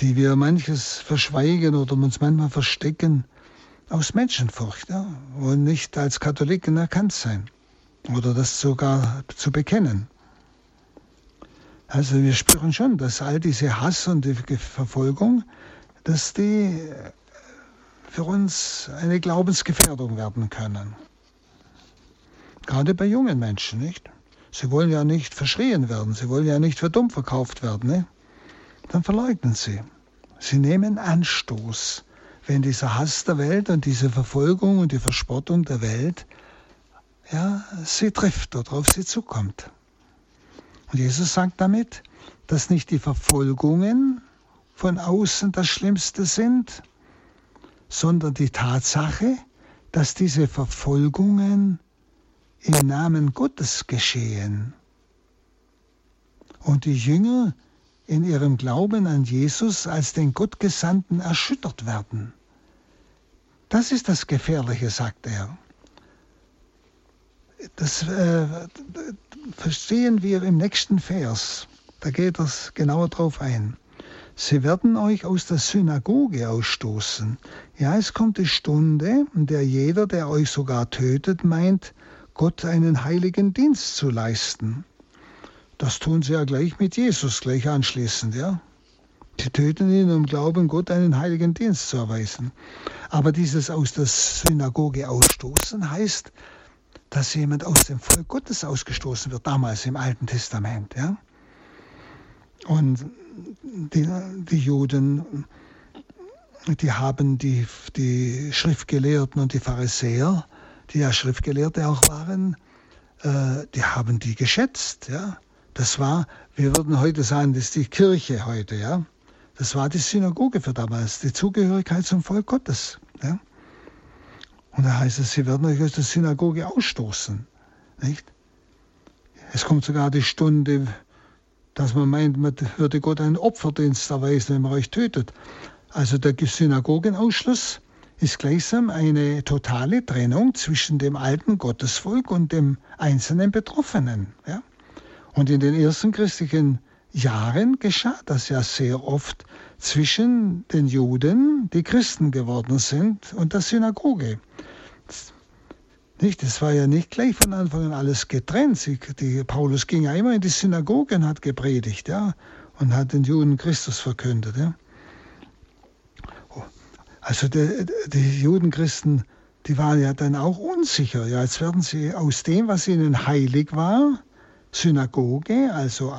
Die wir manches verschweigen oder uns manchmal verstecken aus Menschenfurcht ja? und nicht als Katholiken erkannt sein oder das sogar zu bekennen. Also wir spüren schon, dass all diese Hass und die Verfolgung, dass die für uns eine Glaubensgefährdung werden können. Gerade bei jungen Menschen, nicht? Sie wollen ja nicht verschrien werden, sie wollen ja nicht für dumm verkauft werden, ne? Dann verleugnen sie. Sie nehmen Anstoß, wenn dieser Hass der Welt und diese Verfolgung und die Verspottung der Welt ja, sie trifft oder auf sie zukommt. Und Jesus sagt damit, dass nicht die Verfolgungen von außen das Schlimmste sind, sondern die Tatsache, dass diese Verfolgungen im Namen Gottes geschehen. Und die Jünger, in ihrem Glauben an Jesus als den Gottgesandten erschüttert werden. Das ist das Gefährliche, sagt er. Das äh, verstehen wir im nächsten Vers. Da geht es genauer drauf ein. Sie werden euch aus der Synagoge ausstoßen. Ja, es kommt die Stunde, in der jeder, der euch sogar tötet, meint, Gott einen heiligen Dienst zu leisten. Das tun sie ja gleich mit Jesus, gleich anschließend, ja. Sie töten ihn, um glauben, Gott einen heiligen Dienst zu erweisen. Aber dieses aus der Synagoge ausstoßen heißt, dass jemand aus dem Volk Gottes ausgestoßen wird, damals im Alten Testament. Ja? Und die, die Juden, die haben die, die Schriftgelehrten und die Pharisäer, die ja Schriftgelehrte auch waren, äh, die haben die geschätzt. Ja? Das war, wir würden heute sagen, das ist die Kirche heute. Ja? Das war die Synagoge für damals, die Zugehörigkeit zum Volk Gottes. Ja? Und da heißt es, sie werden euch aus der Synagoge ausstoßen. Nicht? Es kommt sogar die Stunde, dass man meint, man würde Gott einen Opferdienst erweisen, wenn man euch tötet. Also der Synagogenausschluss ist gleichsam eine totale Trennung zwischen dem alten Gottesvolk und dem einzelnen Betroffenen. Ja? Und in den ersten christlichen Jahren geschah das ja sehr oft zwischen den Juden, die Christen geworden sind, und der Synagoge. Nicht, es war ja nicht gleich von Anfang an alles getrennt. Sie, die, Paulus ging ja immer in die Synagoge und hat gepredigt, ja, und hat den Juden Christus verkündet. Ja. Also die, die Judenchristen, die waren ja dann auch unsicher. Ja, jetzt werden sie aus dem, was ihnen heilig war, Synagoge, also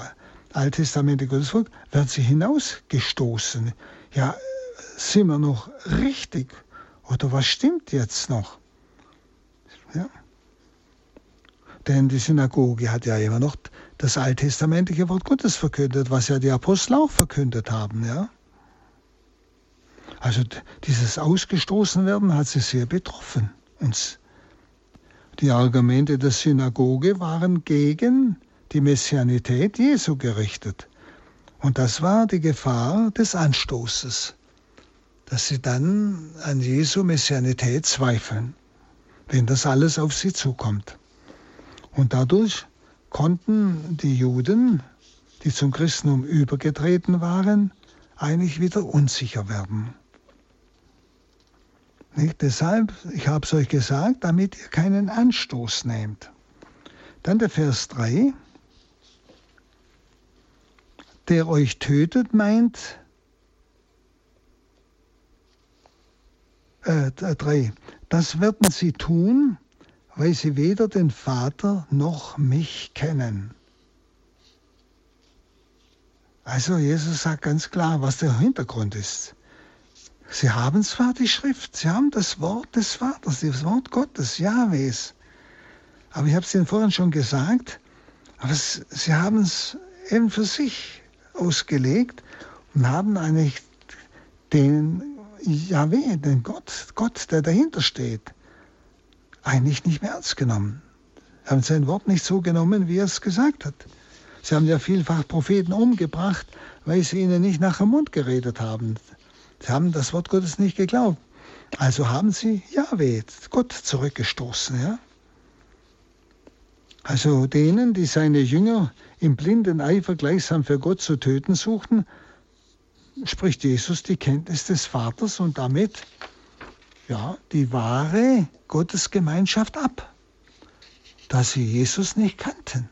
alttestamentliche Gottesvolk, werden sie hinausgestoßen. Ja, sind wir noch richtig? Oder was stimmt jetzt noch? Ja. Denn die Synagoge hat ja immer noch das alttestamentliche Wort Gottes verkündet, was ja die Apostel auch verkündet haben. Ja. Also dieses Ausgestoßenwerden hat sie sehr betroffen. Und die Argumente der Synagoge waren gegen die Messianität Jesu gerichtet. Und das war die Gefahr des Anstoßes, dass sie dann an Jesu Messianität zweifeln, wenn das alles auf sie zukommt. Und dadurch konnten die Juden, die zum Christentum übergetreten waren, eigentlich wieder unsicher werden. Nicht? Deshalb, ich habe es euch gesagt, damit ihr keinen Anstoß nehmt. Dann der Vers 3 der euch tötet, meint, äh, drei, das werden sie tun, weil sie weder den Vater noch mich kennen. Also Jesus sagt ganz klar, was der Hintergrund ist. Sie haben zwar die Schrift, sie haben das Wort des Vaters, das Wort Gottes, Jahwes. Aber ich habe es Ihnen vorhin schon gesagt, aber sie haben es eben für sich ausgelegt und haben eigentlich den Yahweh, den Gott, Gott, der dahinter steht, eigentlich nicht mehr ernst genommen. Sie haben sein Wort nicht so genommen, wie er es gesagt hat. Sie haben ja vielfach Propheten umgebracht, weil sie ihnen nicht nach dem Mund geredet haben. Sie haben das Wort Gottes nicht geglaubt. Also haben sie Yahweh, Gott, zurückgestoßen. Ja? Also denen, die seine Jünger im blinden Eifer gleichsam für Gott zu töten suchten, spricht Jesus die Kenntnis des Vaters und damit ja, die wahre Gottesgemeinschaft ab, da sie Jesus nicht kannten.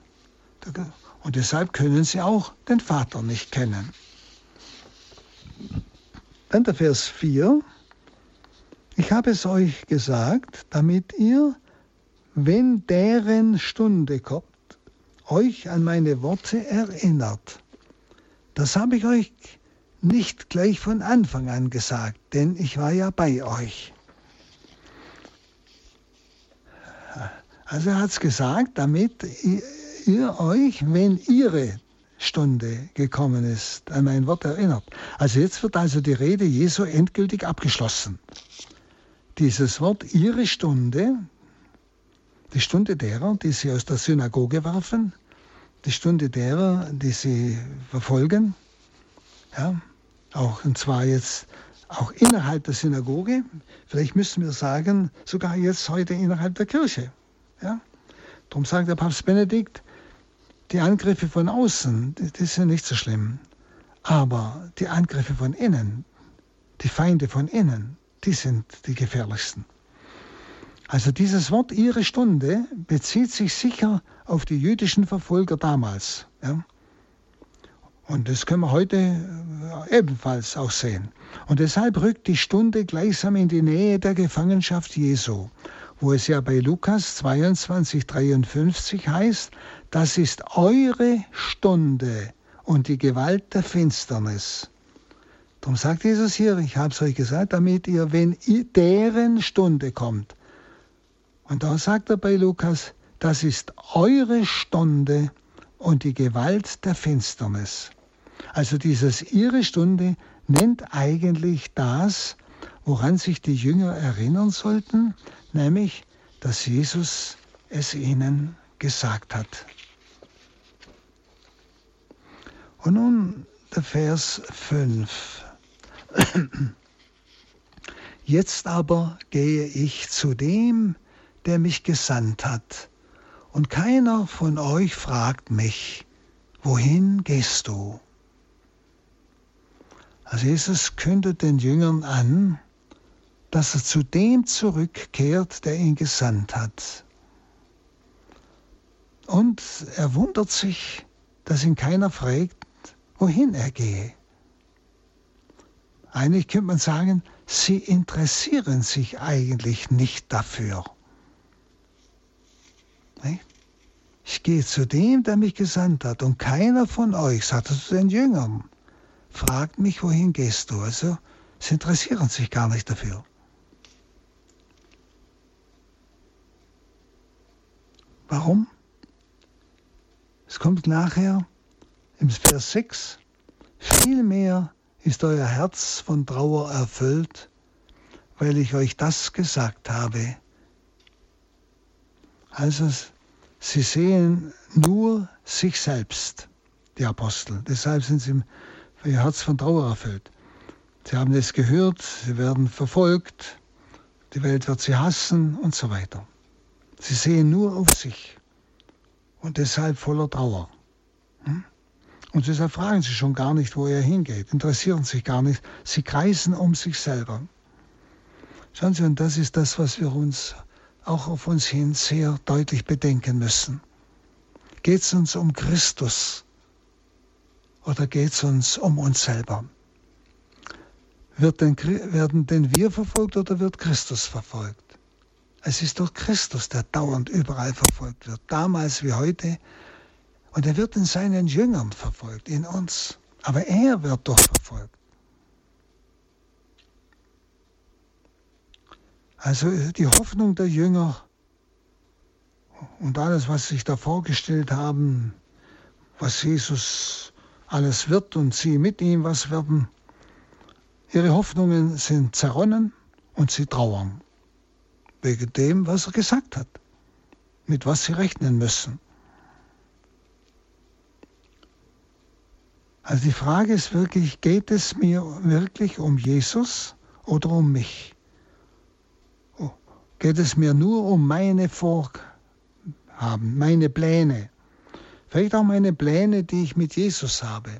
Und deshalb können sie auch den Vater nicht kennen. Dann der Vers 4. Ich habe es euch gesagt, damit ihr, wenn deren Stunde kommt, euch an meine Worte erinnert. Das habe ich euch nicht gleich von Anfang an gesagt, denn ich war ja bei euch. Also er hat es gesagt, damit ihr euch, wenn ihre Stunde gekommen ist, an mein Wort erinnert. Also jetzt wird also die Rede Jesu endgültig abgeschlossen. Dieses Wort ihre Stunde, die Stunde derer, die sie aus der Synagoge werfen, die Stunde derer, die sie verfolgen, Ja? Auch, und zwar jetzt auch innerhalb der Synagoge, vielleicht müssen wir sagen, sogar jetzt heute innerhalb der Kirche. Ja? Darum sagt der Papst Benedikt, die Angriffe von außen, die, die sind nicht so schlimm. Aber die Angriffe von innen, die Feinde von innen, die sind die gefährlichsten. Also dieses Wort ihre Stunde bezieht sich sicher auf die jüdischen Verfolger damals. Ja? Und das können wir heute äh, ebenfalls auch sehen. Und deshalb rückt die Stunde gleichsam in die Nähe der Gefangenschaft Jesu, wo es ja bei Lukas 22, 53 heißt, das ist eure Stunde und die Gewalt der Finsternis. Darum sagt Jesus hier, ich habe es euch gesagt, damit ihr, wenn deren Stunde kommt. Und da sagt er bei Lukas, das ist eure Stunde und die Gewalt der Finsternis. Also dieses ihre Stunde nennt eigentlich das, woran sich die Jünger erinnern sollten, nämlich, dass Jesus es ihnen gesagt hat. Und nun der Vers 5. Jetzt aber gehe ich zu dem, der mich gesandt hat, und keiner von euch fragt mich, wohin gehst du? Also Jesus kündet den Jüngern an, dass er zu dem zurückkehrt, der ihn gesandt hat. Und er wundert sich, dass ihn keiner fragt, wohin er gehe. Eigentlich könnte man sagen, sie interessieren sich eigentlich nicht dafür. Ich gehe zu dem, der mich gesandt hat, und keiner von euch, sagt er zu den Jüngern, fragt mich, wohin gehst du? Also, sie interessieren sich gar nicht dafür. Warum? Es kommt nachher im Vers 6, vielmehr ist euer Herz von Trauer erfüllt, weil ich euch das gesagt habe. Also sie sehen nur sich selbst, die Apostel. Deshalb sind sie ihr Herz von Trauer erfüllt. Sie haben es gehört, sie werden verfolgt, die Welt wird sie hassen und so weiter. Sie sehen nur auf sich und deshalb voller Trauer. Hm? Und deshalb fragen sie schon gar nicht, wo er hingeht, interessieren sich gar nicht. Sie kreisen um sich selber. Schauen Sie, und das ist das, was wir uns auch auf uns hin sehr deutlich bedenken müssen. Geht es uns um Christus oder geht es uns um uns selber? Wird denn, werden denn wir verfolgt oder wird Christus verfolgt? Es ist doch Christus, der dauernd überall verfolgt wird, damals wie heute, und er wird in seinen Jüngern verfolgt, in uns. Aber er wird doch verfolgt. Also die Hoffnung der Jünger und alles, was sie sich da vorgestellt haben, was Jesus alles wird und sie mit ihm was werden, ihre Hoffnungen sind zerronnen und sie trauern wegen dem, was er gesagt hat, mit was sie rechnen müssen. Also die Frage ist wirklich, geht es mir wirklich um Jesus oder um mich? Geht es mir nur um meine Vorhaben, meine Pläne? Vielleicht auch meine Pläne, die ich mit Jesus habe.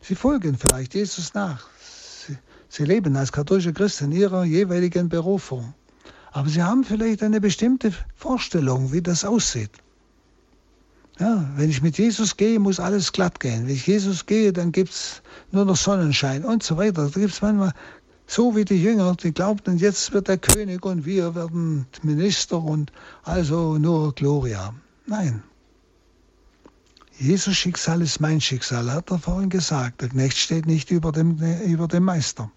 Sie folgen vielleicht Jesus nach. Sie, sie leben als katholische Christen ihrer jeweiligen Berufung. Aber sie haben vielleicht eine bestimmte Vorstellung, wie das aussieht. Ja, wenn ich mit Jesus gehe, muss alles glatt gehen. Wenn ich Jesus gehe, dann gibt es nur noch Sonnenschein und so weiter. Da gibt es manchmal so wie die Jünger, die glaubten, jetzt wird der König und wir werden Minister und also nur Gloria. Nein. Jesus Schicksal ist mein Schicksal, hat er vorhin gesagt. Der Knecht steht nicht über dem, über dem Meister.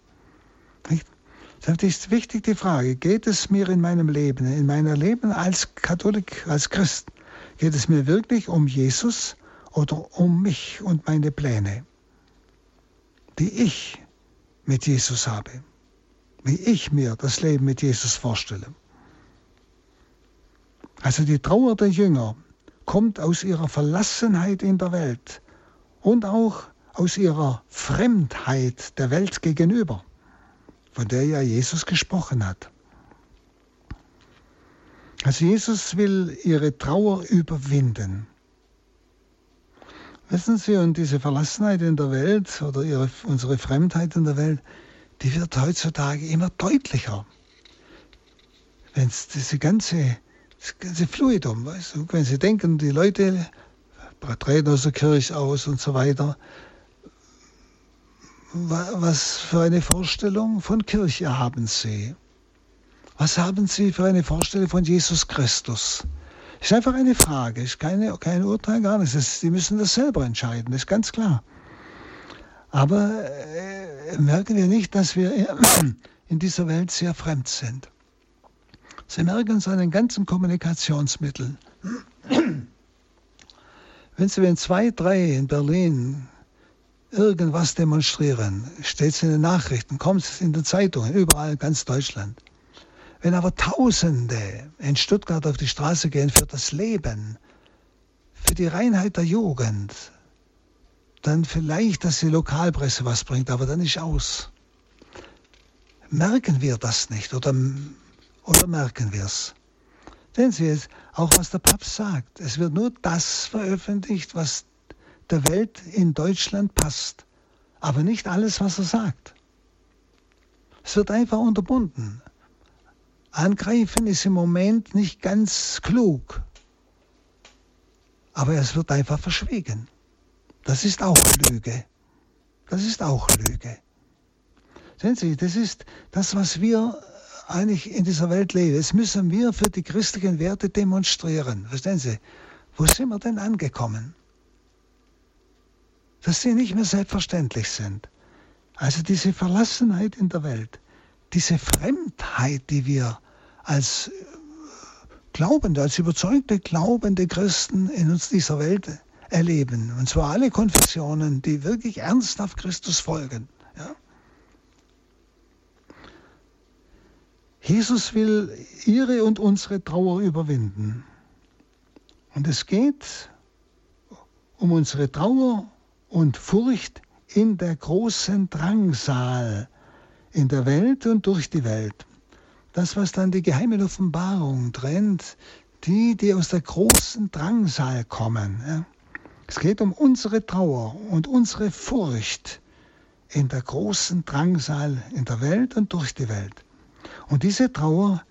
Nicht? Das ist wichtig die Frage, geht es mir in meinem Leben, in meinem Leben als Katholik, als Christ, Geht es mir wirklich um Jesus oder um mich und meine Pläne, die ich mit Jesus habe, wie ich mir das Leben mit Jesus vorstelle? Also die Trauer der Jünger kommt aus ihrer Verlassenheit in der Welt und auch aus ihrer Fremdheit der Welt gegenüber, von der ja Jesus gesprochen hat. Also Jesus will ihre Trauer überwinden. Wissen Sie, und diese Verlassenheit in der Welt oder ihre, unsere Fremdheit in der Welt, die wird heutzutage immer deutlicher. Wenn es diese ganze, das ganze Fluidum, weißt du, wenn Sie denken, die Leute treten aus der Kirche aus und so weiter, was für eine Vorstellung von Kirche haben Sie? Was haben Sie für eine Vorstellung von Jesus Christus? Das ist einfach eine Frage, ist keine, kein Urteil, gar nichts. Sie müssen das selber entscheiden, das ist ganz klar. Aber äh, merken wir nicht, dass wir in dieser Welt sehr fremd sind. Sie merken es an den ganzen Kommunikationsmitteln. Wenn Sie, wenn zwei, drei in Berlin irgendwas demonstrieren, steht es in den Nachrichten, kommt es in den Zeitungen, überall ganz Deutschland. Wenn aber Tausende in Stuttgart auf die Straße gehen für das Leben, für die Reinheit der Jugend, dann vielleicht, dass die Lokalpresse was bringt, aber dann ist aus. Merken wir das nicht oder, oder merken wir es? Sehen Sie jetzt, auch was der Papst sagt, es wird nur das veröffentlicht, was der Welt in Deutschland passt, aber nicht alles, was er sagt. Es wird einfach unterbunden. Angreifen ist im Moment nicht ganz klug, aber es wird einfach verschwiegen. Das ist auch Lüge. Das ist auch Lüge. Sehen Sie, das ist das, was wir eigentlich in dieser Welt leben. Das müssen wir für die christlichen Werte demonstrieren. Verstehen Sie? Wo sind wir denn angekommen? Dass sie nicht mehr selbstverständlich sind. Also diese Verlassenheit in der Welt, diese Fremdheit, die wir als Glaubende, als überzeugte glaubende Christen in uns dieser Welt erleben. Und zwar alle Konfessionen, die wirklich ernsthaft Christus folgen. Ja? Jesus will ihre und unsere Trauer überwinden. Und es geht um unsere Trauer und Furcht in der großen Drangsal in der Welt und durch die Welt. Das, was dann die geheime Offenbarung trennt, die, die aus der großen Drangsal kommen. Ja. Es geht um unsere Trauer und unsere Furcht in der großen Drangsal in der Welt und durch die Welt. Und diese Trauer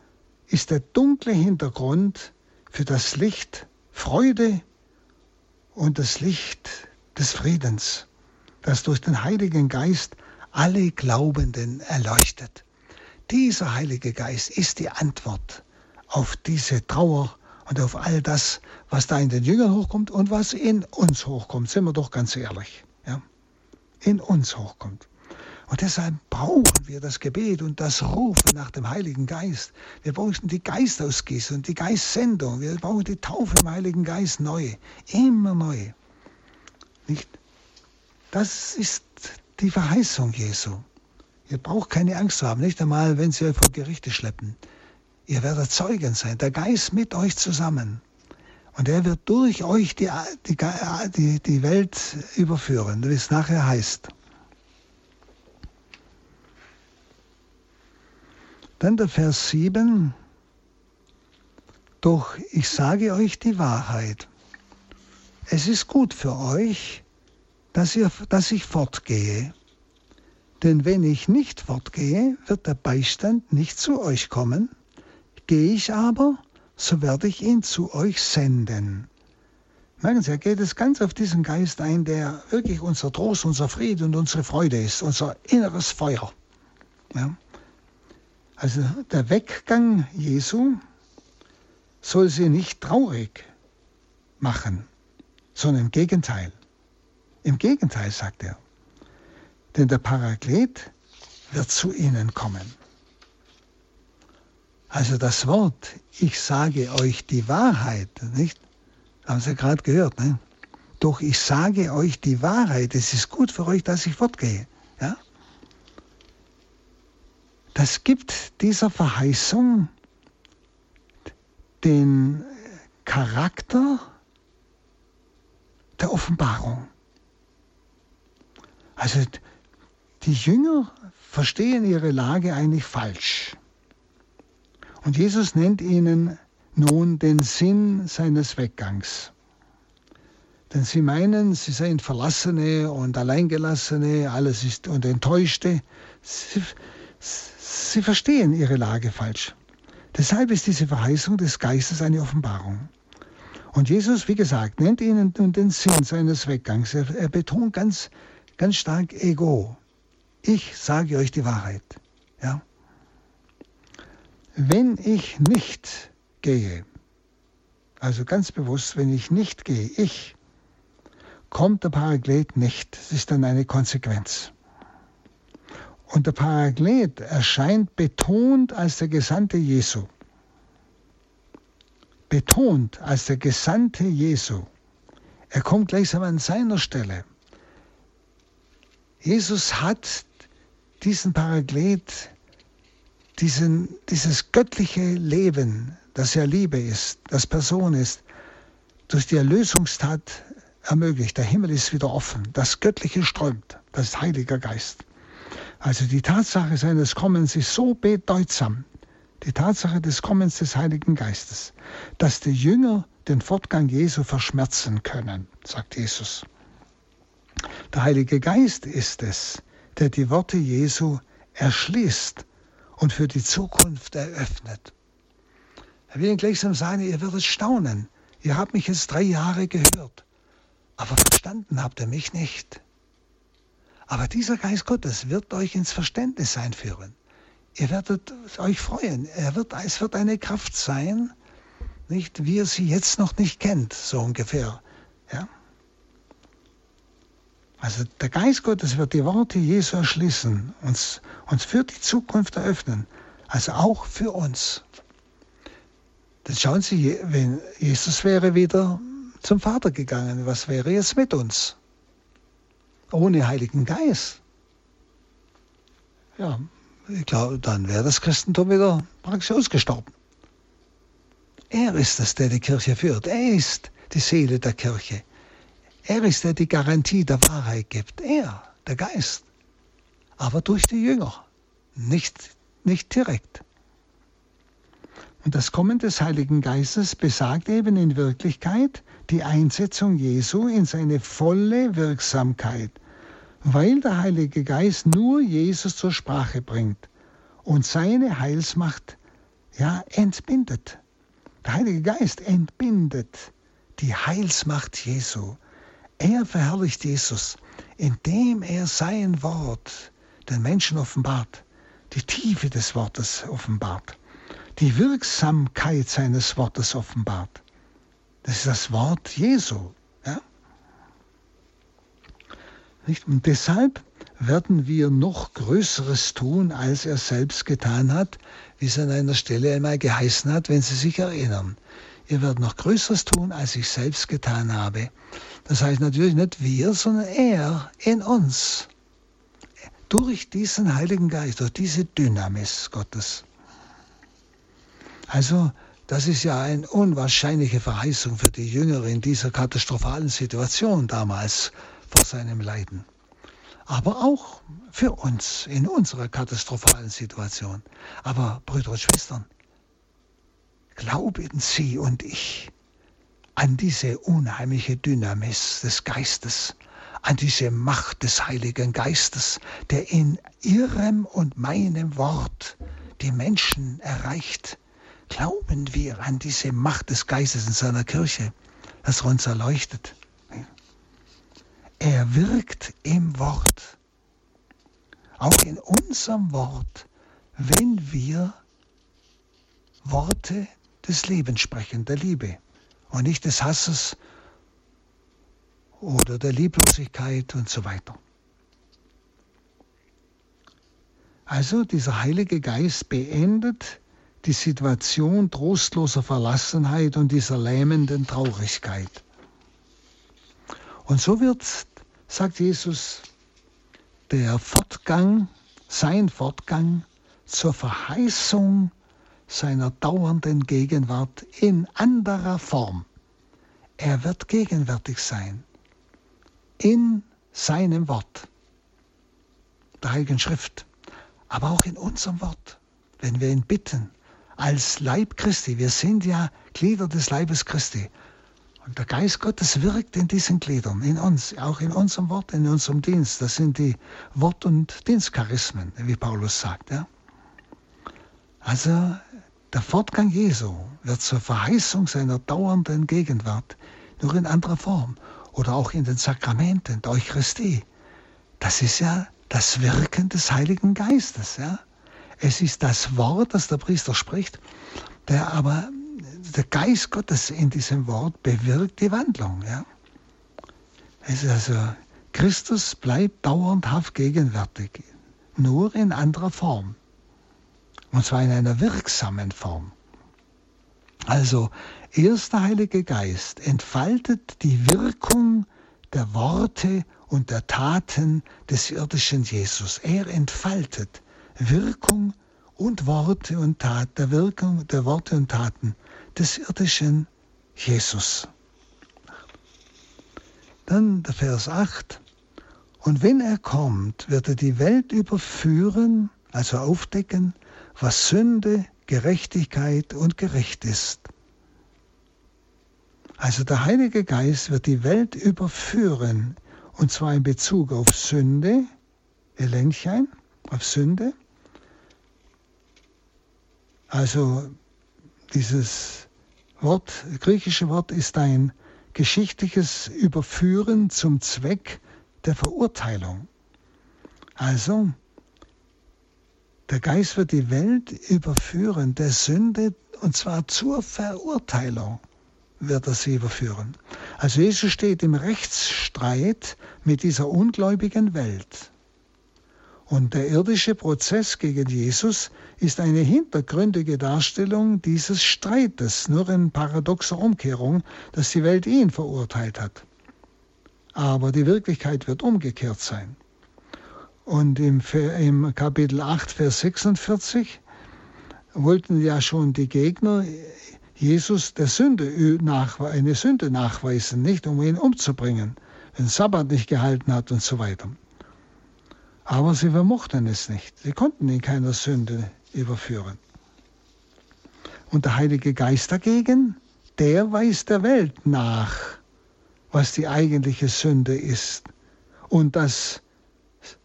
ist der dunkle Hintergrund für das Licht Freude und das Licht des Friedens, das durch den Heiligen Geist alle Glaubenden erleuchtet. Dieser Heilige Geist ist die Antwort auf diese Trauer und auf all das, was da in den Jüngern hochkommt und was in uns hochkommt. Sind wir doch ganz ehrlich. Ja? In uns hochkommt. Und deshalb brauchen wir das Gebet und das Rufen nach dem Heiligen Geist. Wir brauchen die Geistausgießung und die Geistsendung. Wir brauchen die Taufe im Heiligen Geist neu. Immer neu. Nicht? Das ist die Verheißung Jesu. Ihr braucht keine Angst zu haben, nicht einmal, wenn sie euch vor Gerichte schleppen. Ihr werdet Zeugen sein, der Geist mit euch zusammen. Und er wird durch euch die, die, die, die Welt überführen, wie es nachher heißt. Dann der Vers 7. Doch ich sage euch die Wahrheit. Es ist gut für euch, dass, ihr, dass ich fortgehe. Denn wenn ich nicht fortgehe, wird der Beistand nicht zu euch kommen. Gehe ich aber, so werde ich ihn zu euch senden. Merken Sie, er geht es ganz auf diesen Geist ein, der wirklich unser Trost, unser Frieden und unsere Freude ist, unser inneres Feuer. Ja? Also der Weggang Jesu soll sie nicht traurig machen, sondern im Gegenteil. Im Gegenteil, sagt er. Denn der Paraklet wird zu ihnen kommen. Also das Wort, ich sage euch die Wahrheit, nicht? Haben Sie gerade gehört, ne? Doch ich sage euch die Wahrheit, es ist gut für euch, dass ich fortgehe. Ja? Das gibt dieser Verheißung den Charakter der Offenbarung. Also die Jünger verstehen ihre Lage eigentlich falsch. Und Jesus nennt ihnen nun den Sinn seines Weggangs. Denn sie meinen, sie seien Verlassene und Alleingelassene, alles ist und Enttäuschte. Sie, sie verstehen ihre Lage falsch. Deshalb ist diese Verheißung des Geistes eine Offenbarung. Und Jesus, wie gesagt, nennt ihnen nun den Sinn seines Weggangs. Er, er betont ganz, ganz stark Ego. Ich sage euch die Wahrheit. Ja? Wenn ich nicht gehe, also ganz bewusst, wenn ich nicht gehe, ich, kommt der Paraklet nicht. Das ist dann eine Konsequenz. Und der Paraklet erscheint betont als der Gesandte Jesu. Betont als der Gesandte Jesu. Er kommt gleichsam an seiner Stelle. Jesus hat diesen Paraklet, diesen, dieses göttliche Leben, das ja Liebe ist, das Person ist, durch die Erlösungstat ermöglicht. Der Himmel ist wieder offen. Das Göttliche strömt. Das ist Heiliger Geist. Also die Tatsache seines Kommens ist so bedeutsam, die Tatsache des Kommens des Heiligen Geistes, dass die Jünger den Fortgang Jesu verschmerzen können, sagt Jesus. Der Heilige Geist ist es, der die Worte Jesu erschließt und für die Zukunft eröffnet. Er will Ihnen gleichsam sagen, ihr werdet staunen. Ihr habt mich jetzt drei Jahre gehört, aber verstanden habt ihr mich nicht. Aber dieser Geist Gottes wird euch ins Verständnis einführen. Ihr werdet euch freuen. Er wird, es wird eine Kraft sein, nicht, wie ihr sie jetzt noch nicht kennt, so ungefähr. Also der Geist Gottes wird die Worte Jesu erschließen, uns, uns für die Zukunft eröffnen, also auch für uns. Dann schauen Sie, wenn Jesus wäre wieder zum Vater gegangen, was wäre jetzt mit uns? ohne Heiligen Geist, ja, ich glaube, dann wäre das Christentum wieder praktisch ausgestorben. Er ist es, der die Kirche führt. Er ist die Seele der Kirche. Er ist der die Garantie der Wahrheit gibt. Er, der Geist. Aber durch die Jünger, nicht, nicht direkt. Und das Kommen des Heiligen Geistes besagt eben in Wirklichkeit die Einsetzung Jesu in seine volle Wirksamkeit weil der Heilige Geist nur Jesus zur Sprache bringt und seine Heilsmacht ja entbindet. Der Heilige Geist entbindet die Heilsmacht Jesu. Er verherrlicht Jesus, indem er sein Wort den Menschen offenbart, die Tiefe des Wortes offenbart, die Wirksamkeit seines Wortes offenbart. Das ist das Wort Jesu. Ja? Und deshalb werden wir noch Größeres tun, als er selbst getan hat, wie es an einer Stelle einmal geheißen hat, wenn Sie sich erinnern. Ihr werdet noch Größeres tun, als ich selbst getan habe. Das heißt natürlich nicht wir, sondern er in uns. Durch diesen Heiligen Geist, durch diese Dynamis Gottes. Also, das ist ja eine unwahrscheinliche Verheißung für die Jünger in dieser katastrophalen Situation damals vor seinem Leiden. Aber auch für uns in unserer katastrophalen Situation. Aber Brüder und Schwestern, glauben Sie und ich an diese unheimliche Dynamis des Geistes, an diese Macht des Heiligen Geistes, der in Ihrem und meinem Wort die Menschen erreicht. Glauben wir an diese Macht des Geistes in seiner Kirche, das uns erleuchtet. Er wirkt im Wort. Auch in unserem Wort, wenn wir Worte des Lebens sprechen, der Liebe und nicht des Hasses oder der Lieblosigkeit und so weiter. Also dieser Heilige Geist beendet die Situation trostloser Verlassenheit und dieser lähmenden Traurigkeit. Und so wird sagt Jesus, der Fortgang, sein Fortgang zur Verheißung seiner dauernden Gegenwart in anderer Form. Er wird gegenwärtig sein in seinem Wort. Der Heiligen Schrift, aber auch in unserem Wort, wenn wir ihn bitten, als Leib Christi. Wir sind ja Glieder des Leibes Christi. Und der Geist Gottes wirkt in diesen Gliedern, in uns, auch in unserem Wort, in unserem Dienst. Das sind die Wort- und Dienstcharismen, wie Paulus sagt. Ja? Also der Fortgang Jesu wird zur Verheißung seiner dauernden Gegenwart, nur in anderer Form oder auch in den Sakramenten der Eucharistie. Das ist ja das Wirken des Heiligen Geistes. Ja? Es ist das Wort, das der Priester spricht, der aber der Geist Gottes in diesem Wort bewirkt die Wandlung. Ja? Es ist also, Christus bleibt dauerndhaft gegenwärtig, nur in anderer Form. Und zwar in einer wirksamen Form. Also, erst der Heilige Geist entfaltet die Wirkung der Worte und der Taten des irdischen Jesus. Er entfaltet Wirkung und Worte und Tat, der Wirkung der Worte und Taten des irdischen Jesus. Dann der Vers 8. Und wenn er kommt, wird er die Welt überführen, also aufdecken, was Sünde, Gerechtigkeit und gerecht ist. Also der Heilige Geist wird die Welt überführen, und zwar in Bezug auf Sünde, Elenchein, auf Sünde. Also dieses Wort, griechische Wort ist ein geschichtliches Überführen zum Zweck der Verurteilung. Also, der Geist wird die Welt überführen, der Sünde, und zwar zur Verurteilung wird er sie überführen. Also Jesus steht im Rechtsstreit mit dieser ungläubigen Welt. Und der irdische Prozess gegen Jesus ist eine hintergründige Darstellung dieses Streites, nur in paradoxer Umkehrung, dass die Welt ihn verurteilt hat. Aber die Wirklichkeit wird umgekehrt sein. Und im, im Kapitel 8, Vers 46 wollten ja schon die Gegner Jesus der Sünde eine Sünde nachweisen, nicht um ihn umzubringen, wenn Sabbat nicht gehalten hat und so weiter. Aber sie vermochten es nicht. Sie konnten ihn keiner Sünde überführen. Und der Heilige Geist dagegen, der weist der Welt nach, was die eigentliche Sünde ist und dass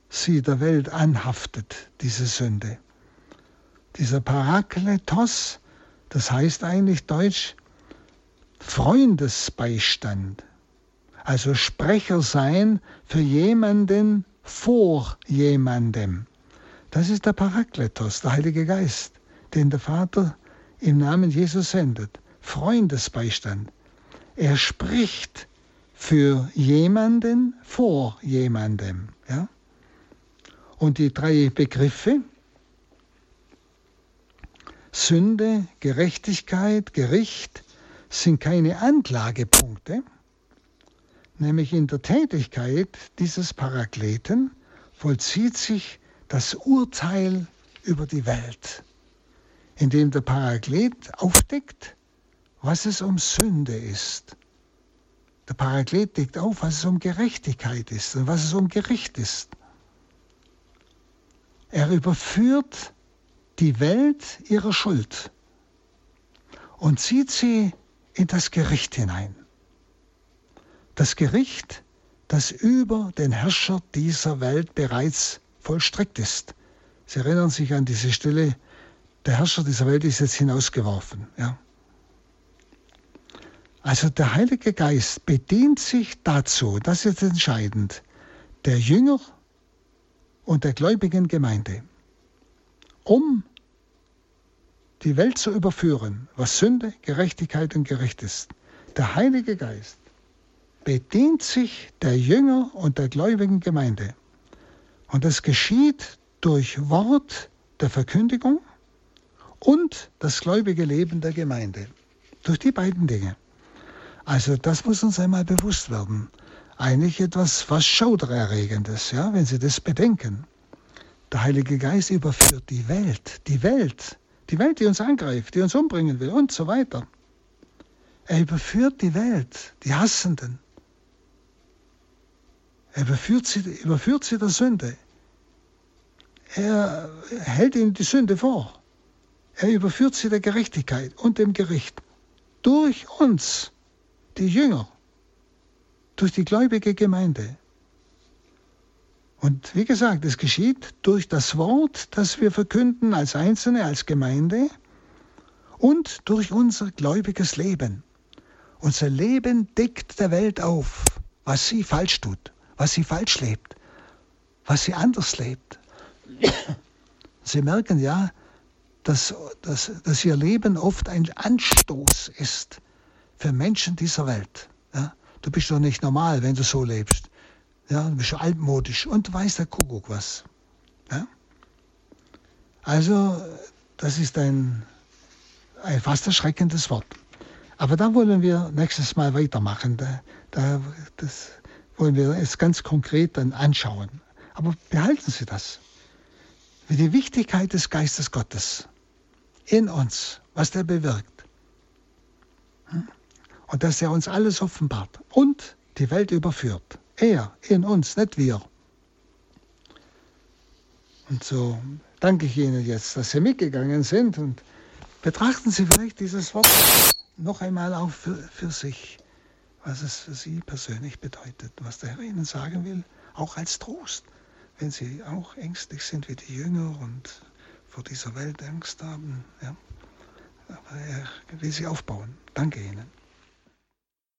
sie der Welt anhaftet, diese Sünde. Dieser Parakletos, das heißt eigentlich deutsch Freundesbeistand, also Sprecher sein für jemanden, vor jemandem. Das ist der Parakletos, der Heilige Geist, den der Vater im Namen Jesus sendet. Freundesbeistand. Er spricht für jemanden vor jemandem. Ja? Und die drei Begriffe, Sünde, Gerechtigkeit, Gericht, sind keine Anklagepunkte, nämlich in der Tätigkeit dieses Parakleten vollzieht sich das Urteil über die Welt, indem der Paraklet aufdeckt, was es um Sünde ist. Der Paraklet deckt auf, was es um Gerechtigkeit ist und was es um Gericht ist. Er überführt die Welt ihrer Schuld und zieht sie in das Gericht hinein. Das Gericht, das über den Herrscher dieser Welt bereits vollstreckt ist. Sie erinnern sich an diese Stelle, der Herrscher dieser Welt ist jetzt hinausgeworfen. Ja. Also der Heilige Geist bedient sich dazu, das ist entscheidend, der Jünger und der gläubigen Gemeinde, um die Welt zu überführen, was Sünde, Gerechtigkeit und Gericht ist. Der Heilige Geist bedient sich der Jünger und der gläubigen Gemeinde. Und das geschieht durch Wort der Verkündigung und das gläubige Leben der Gemeinde. Durch die beiden Dinge. Also das muss uns einmal bewusst werden. Eigentlich etwas fast Schaudererregendes, ja, wenn Sie das bedenken. Der Heilige Geist überführt die Welt, die Welt, die Welt, die uns angreift, die uns umbringen will und so weiter. Er überführt die Welt, die Hassenden, er überführt sie, überführt sie der Sünde. Er hält ihnen die Sünde vor. Er überführt sie der Gerechtigkeit und dem Gericht. Durch uns, die Jünger, durch die gläubige Gemeinde. Und wie gesagt, es geschieht durch das Wort, das wir verkünden als Einzelne, als Gemeinde und durch unser gläubiges Leben. Unser Leben deckt der Welt auf, was sie falsch tut, was sie falsch lebt, was sie anders lebt. Sie merken ja, dass, dass, dass ihr Leben oft ein Anstoß ist für Menschen dieser Welt. Du bist doch nicht normal, wenn du so lebst. Ja, du bist altmodisch und weiß der Kuckuck was. Ja? Also, das ist ein, ein fast erschreckendes Wort. Aber da wollen wir nächstes Mal weitermachen. Da, da, das wollen wir es ganz konkret dann anschauen. Aber behalten Sie das. Wie die Wichtigkeit des Geistes Gottes in uns, was der bewirkt. Hm? Und dass er uns alles offenbart und die Welt überführt. Er in uns, nicht wir. Und so danke ich Ihnen jetzt, dass Sie mitgegangen sind und betrachten Sie vielleicht dieses Wort noch einmal auch für, für sich, was es für Sie persönlich bedeutet, was der Herr Ihnen sagen will, auch als Trost, wenn Sie auch ängstlich sind wie die Jünger und vor dieser Welt Angst haben. Ja. Aber er will Sie aufbauen. Danke Ihnen.